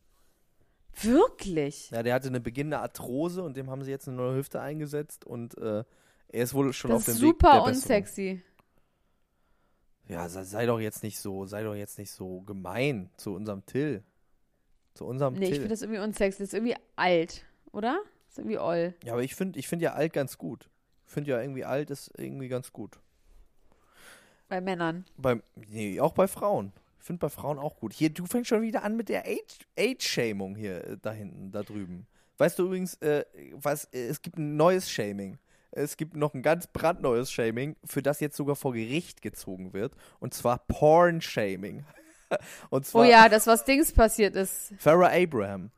S3: Wirklich?
S2: Ja, der hatte eine beginnende Arthrose und dem haben sie jetzt eine neue Hüfte eingesetzt und äh, er ist wohl schon
S3: Das
S2: auf dem
S3: ist
S2: Weg
S3: super
S2: der Besserung. Ja, sei, sei doch jetzt nicht so, sei doch jetzt nicht so gemein zu unserem Till. Zu unserem
S3: Nee, ich
S2: Till.
S3: finde das irgendwie unsexy. Das ist irgendwie alt, oder? Das ist irgendwie oll.
S2: ja, aber ich finde ich find ja alt ganz gut. Finde ja irgendwie alt ist irgendwie ganz gut.
S3: Bei Männern.
S2: Bei, nee, auch bei Frauen. Ich finde bei Frauen auch gut. Hier, du fängst schon wieder an mit der Age- Age-Shaming hier äh, da hinten, da drüben. Weißt du übrigens, äh, was, äh, es gibt ein neues Shaming. Es gibt noch ein ganz brandneues Shaming, für das jetzt sogar vor Gericht gezogen wird. Und zwar Porn-Shaming. Und
S3: Oh
S2: zwar
S3: ja, das was Dings passiert ist.
S2: Farrah Abraham.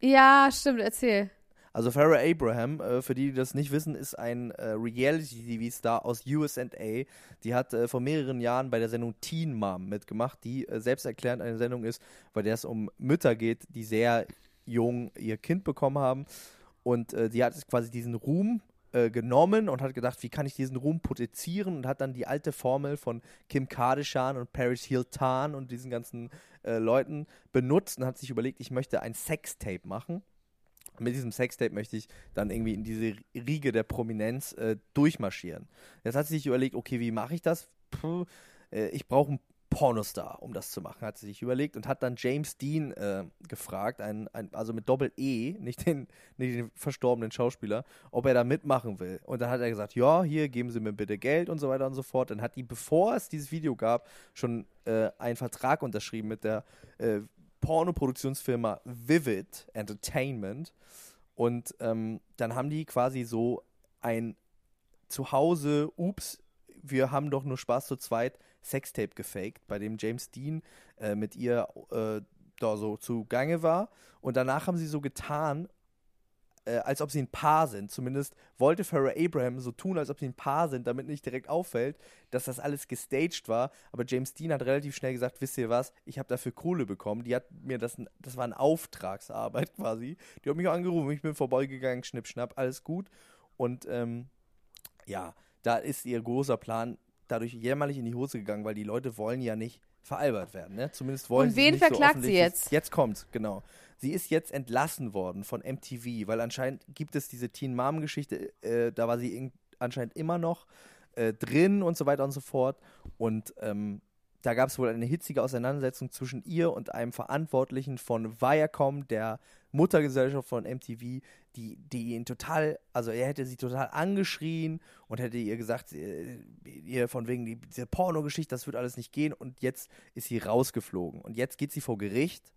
S3: Ja, stimmt, erzähl.
S2: Also Farrah Abraham, äh, für die, die das nicht wissen, ist ein äh, Reality-TV-Star aus USA. Die hat äh, vor mehreren Jahren bei der Sendung Teen Mom mitgemacht, die selbsterklärend eine Sendung ist, bei der es um Mütter geht, die sehr jung ihr Kind bekommen haben. Und die hat quasi diesen Ruhm äh, genommen und hat gedacht, wie kann ich diesen Ruhm potenzieren und hat dann die alte Formel von Kim Kardashian und Paris Hilton und diesen ganzen äh, Leuten benutzt und hat sich überlegt, ich möchte ein Sextape machen mit diesem Sextape möchte ich dann irgendwie in diese Riege der Prominenz äh, durchmarschieren. Jetzt hat sie sich überlegt, okay, wie mache ich das? Puh, äh, ich brauche einen Pornostar, um das zu machen, hat sie sich überlegt und hat dann James Dean äh, gefragt, ein, ein, also mit Doppel-E, nicht den, nicht den verstorbenen Schauspieler, ob er da mitmachen will. Und dann hat er gesagt, ja, hier, geben Sie mir bitte Geld und so weiter und so fort. Dann hat die, bevor es dieses Video gab, schon äh, einen Vertrag unterschrieben mit der äh, Pornoproduktionsfirma Vivid Entertainment. Und ähm, dann haben die quasi so ein Zuhause, ups, wir haben doch nur Spaß zu zweit, Sextape gefaked, bei dem James Dean äh, mit ihr äh, da so zugange war. Und danach haben sie so getan, äh, als ob sie ein Paar sind. Zumindest wollte Farrah Abraham so tun, als ob sie ein Paar sind, damit nicht direkt auffällt, dass das alles gestaged war. Aber James Dean hat relativ schnell gesagt, wisst ihr was, ich habe dafür Kohle bekommen. Die hat mir das, das war eine Auftragsarbeit quasi. Die hat mich auch angerufen, ich bin vorbeigegangen, schnipp, schnapp, alles gut. Und ähm, ja, da ist ihr großer Plan dadurch jämmerlich in die Hose gegangen, weil die Leute wollen ja nicht veralbert werden, ne? Zumindest wollen
S3: Und
S2: sie
S3: wen
S2: nicht so
S3: verklagt sie
S2: offensichtlich-
S3: jetzt?
S2: Jetzt kommt's, genau. Sie ist jetzt entlassen worden von MTV, weil anscheinend gibt es diese Teen Mom Geschichte, äh, da war sie in, anscheinend immer noch äh, drin und so weiter und so fort. Und ähm, da gab es wohl eine hitzige Auseinandersetzung zwischen ihr und einem Verantwortlichen von Viacom, der Muttergesellschaft von MTV, die, die ihn total, also er hätte sie total angeschrien und hätte ihr gesagt, äh, ihr von wegen die, diese Pornogeschichte, das wird alles nicht gehen und jetzt ist sie rausgeflogen. Und jetzt geht sie vor Gericht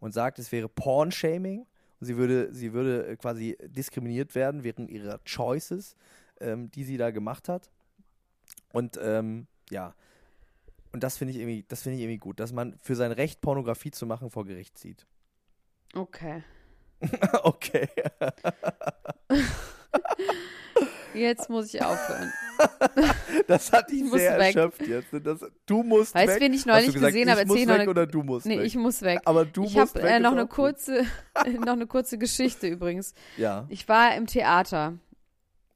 S2: und sagt, es wäre Porn-Shaming und sie würde, sie würde äh, quasi diskriminiert werden während ihrer Choices, ähm, die sie da gemacht hat. Und ähm, ja, und das finde ich irgendwie, das finde ich irgendwie gut, dass man für sein Recht, Pornografie zu machen, vor Gericht zieht.
S3: Okay.
S2: okay.
S3: Jetzt muss ich aufhören.
S2: Das hat dich
S3: Ich muss
S2: sehr
S3: weg.
S2: erschöpft jetzt. Das, du musst
S3: Weißt du,
S2: weg.
S3: wen ich neulich
S2: du gesagt,
S3: gesehen
S2: ich
S3: habe?
S2: muss
S3: ich noch
S2: weg
S3: eine-
S2: oder du musst
S3: Nee,
S2: weg.
S3: ich muss weg.
S2: Aber du
S3: ich
S2: musst
S3: habe
S2: weg.
S3: äh,
S2: ist
S3: noch eine kurze, noch eine kurze Geschichte übrigens.
S2: Ja,
S3: Ich war im Theater,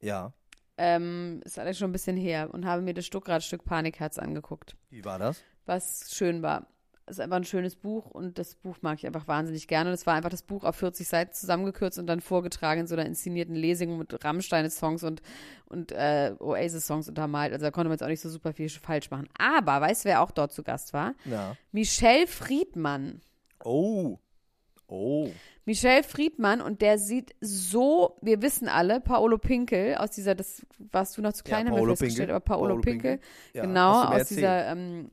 S2: ja.
S3: Ähm, ist alles schon ein bisschen her, und habe mir das Stuckrad-Stück Panikherz angeguckt,
S2: Wie war das?
S3: was schön war. Es ist einfach ein schönes Buch und das Buch mag ich einfach wahnsinnig gerne. Und es war einfach das Buch auf 40 Seiten zusammengekürzt und dann vorgetragen in so einer inszenierten Lesung mit Rammstein-Songs und, und äh, Oasis-Songs untermalt. Also da konnte man jetzt auch nicht so super viel falsch machen. Aber weißt du, wer auch dort zu Gast war?
S2: Ja.
S3: Michelle Friedmann.
S2: Oh. Oh.
S3: Michelle Friedmann und der sieht so, wir wissen alle, Paolo Pinkel aus dieser, das warst du noch zu klein,
S2: Ja,
S3: haben wir festgestellt, aber Paolo,
S2: Paolo
S3: Pinkel,
S2: Pinkel. Ja,
S3: genau, aus
S2: erzählt.
S3: dieser, ähm,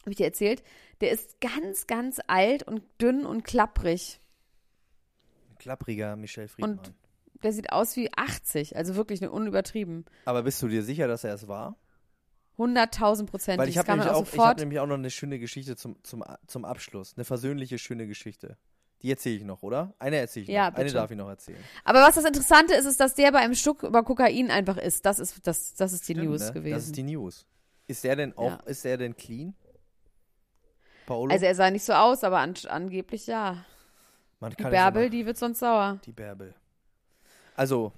S3: habe ich dir erzählt, der ist ganz, ganz alt und dünn und klapprig.
S2: Klappriger Michel Friedmann.
S3: Und- Der sieht aus wie 80, also wirklich eine unübertrieben.
S2: Aber bist du dir sicher, dass er es war?
S3: 100.000 Prozent.
S2: Weil ich habe nämlich,
S3: auch
S2: auch, ich hab nämlich auch noch eine schöne Geschichte zum, zum, zum Abschluss. Eine versöhnliche, schöne Geschichte. Die erzähle ich noch, oder? Eine erzähle ich noch.
S3: Ja,
S2: Eine darf ich noch erzählen.
S3: Aber was das Interessante ist, ist, dass der bei einem Stück über Kokain einfach ist. Das ist, das, das ist die
S2: Stimmt,
S3: News
S2: ne?
S3: gewesen.
S2: Das ist die News. Ist der denn auch,
S3: Ja.
S2: ist der denn clean? Paolo?
S3: also er sah nicht so aus, aber an, angeblich ja.
S2: Man
S3: Die Bärbel, die wird sonst sauer.
S2: Die Bärbel. Also,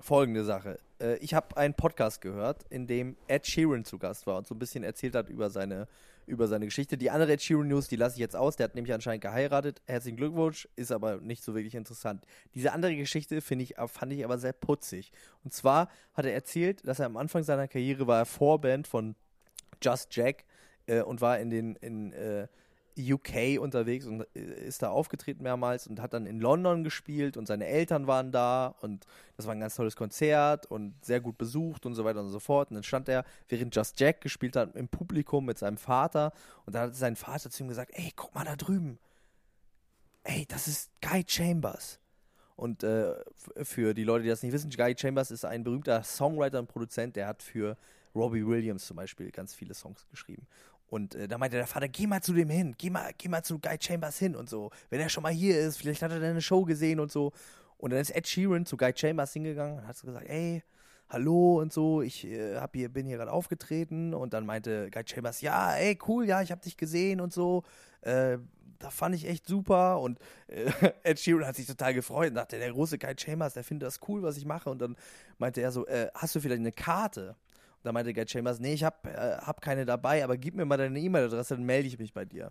S2: folgende Sache. Äh, ich habe einen Podcast gehört, in dem Ed Sheeran zu Gast war und so ein bisschen erzählt hat über seine, über seine Geschichte. Die andere Ed Sheeran News, die lasse ich jetzt aus. Der hat nämlich anscheinend geheiratet. Herzlichen Glückwunsch, ist aber nicht so wirklich interessant. Diese andere Geschichte ich, fand ich aber sehr putzig. Und zwar hat er erzählt, dass er am Anfang seiner Karriere war er Vorband von Just Jack äh, und war in den, in, äh, UK unterwegs und äh, ist da aufgetreten mehrmals und hat dann in London gespielt und seine Eltern waren da und das war ein ganz tolles Konzert und sehr gut besucht und so weiter und so fort. Und dann stand er, während Just Jack gespielt hat, im Publikum mit seinem Vater und dann hat sein Vater zu ihm gesagt, ey, guck mal da drüben. Ey, das ist Guy Chambers. Und äh, für die Leute, die das nicht wissen, Guy Chambers ist ein berühmter Songwriter und Produzent, der hat für Robbie Williams zum Beispiel ganz viele Songs geschrieben. Und äh, da meinte der Vater, geh mal zu dem hin, geh mal, geh mal zu Guy Chambers hin und so. Wenn er schon mal hier ist, vielleicht hat er deine Show gesehen und so. Und dann ist Ed Sheeran zu Guy Chambers hingegangen und hat gesagt, ey, hallo und so, ich äh, hab hier, bin hier gerade aufgetreten. Und dann meinte Guy Chambers, ja, ey, cool, ja, ich hab dich gesehen und so. Äh, da fand ich echt super und äh, Ed Sheeran hat sich total gefreut und dachte, der große Guy Chambers, der findet das cool, was ich mache. Und dann meinte er so, äh, hast du vielleicht eine Karte? Da meinte Guy Chambers, nee, ich hab, äh, hab keine dabei, aber gib mir mal deine E-Mail-Adresse, dann melde ich mich bei dir.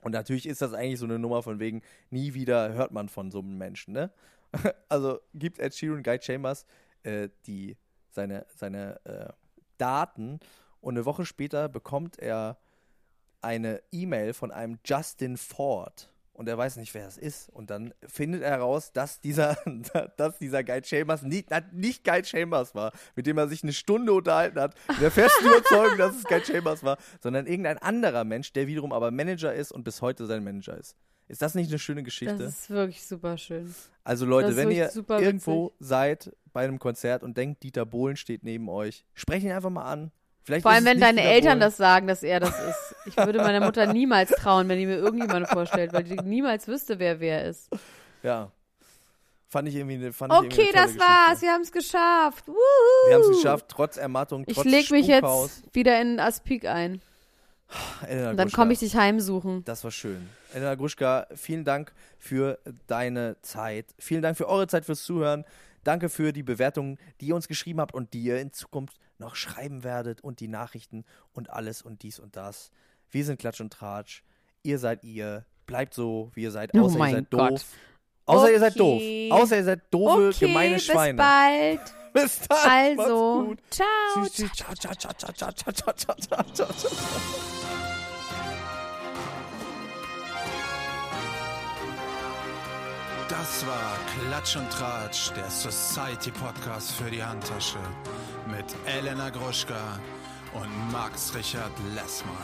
S2: Und natürlich ist das eigentlich so eine Nummer von wegen, nie wieder hört man von so einem Menschen, ne? Also gibt Ed Sheeran Guy Chambers äh, die, seine, seine äh, Daten und eine Woche später bekommt er eine E-Mail von einem Justin Ford und er weiß nicht, wer das ist. Und dann findet er heraus, dass dieser, dass dieser Guy Chambers nicht, nicht Guy Chambers war, mit dem er sich eine Stunde unterhalten hat, in der festen Überzeugung, dass es Guy Chambers war, sondern irgendein anderer Mensch, der wiederum aber Manager ist und bis heute sein Manager ist. Ist das nicht eine schöne
S3: Das
S2: Geschichte?
S3: ist wirklich super schön.
S2: Also Leute,
S3: das
S2: wenn ihr irgendwo
S3: witzig.
S2: seid bei einem Konzert und denkt, Dieter Bohlen steht neben euch, sprecht ihn einfach mal an. Vielleicht
S3: Vor allem, wenn deine Eltern das sagen, dass er das ist. Ich würde meiner Mutter niemals trauen, wenn die mir irgendjemanden vorstellt, weil die niemals wüsste, wer wer ist.
S2: Ja. Fand ich irgendwie eine fand ich irgendwie
S3: Okay,
S2: eine
S3: das war's. Wir haben es geschafft. Wuhu.
S2: Wir haben es geschafft, trotz Ermattung,
S3: Ich
S2: trotz
S3: leg mich
S2: Spukhaus.
S3: jetzt wieder in Aspik ein.
S2: Elena
S3: Und dann komme ich dich heimsuchen.
S2: Das war schön. Elena Gruschka, vielen Dank für deine Zeit. Vielen Dank für eure Zeit fürs Zuhören. Danke für die Bewertungen, die ihr uns geschrieben habt und die ihr in Zukunft noch schreiben werdet und die Nachrichten und alles und dies und das. Wir sind Klatsch und Tratsch. Ihr seid ihr. Bleibt so, wie ihr seid.
S3: Oh
S2: Außer ihr
S3: mein
S2: seid
S3: Gott.
S2: doof. Außer ihr seid doof.
S3: Okay.
S2: Außer ihr seid doofe,
S3: Okay,
S2: gemeine
S3: bis
S2: Schweine.
S3: bald.
S2: Bis dann. Macht's
S3: Also,
S2: gut.
S3: ciao.
S2: Tschüss, tschüss. Ciao, ciao, ciao, ciao, ciao, ciao, ciao, ciao, ciao, ciao.
S4: Das war Klatsch und Tratsch, der Society Podcast für die Handtasche mit Elena Gruschka und Max Richard Lessmann.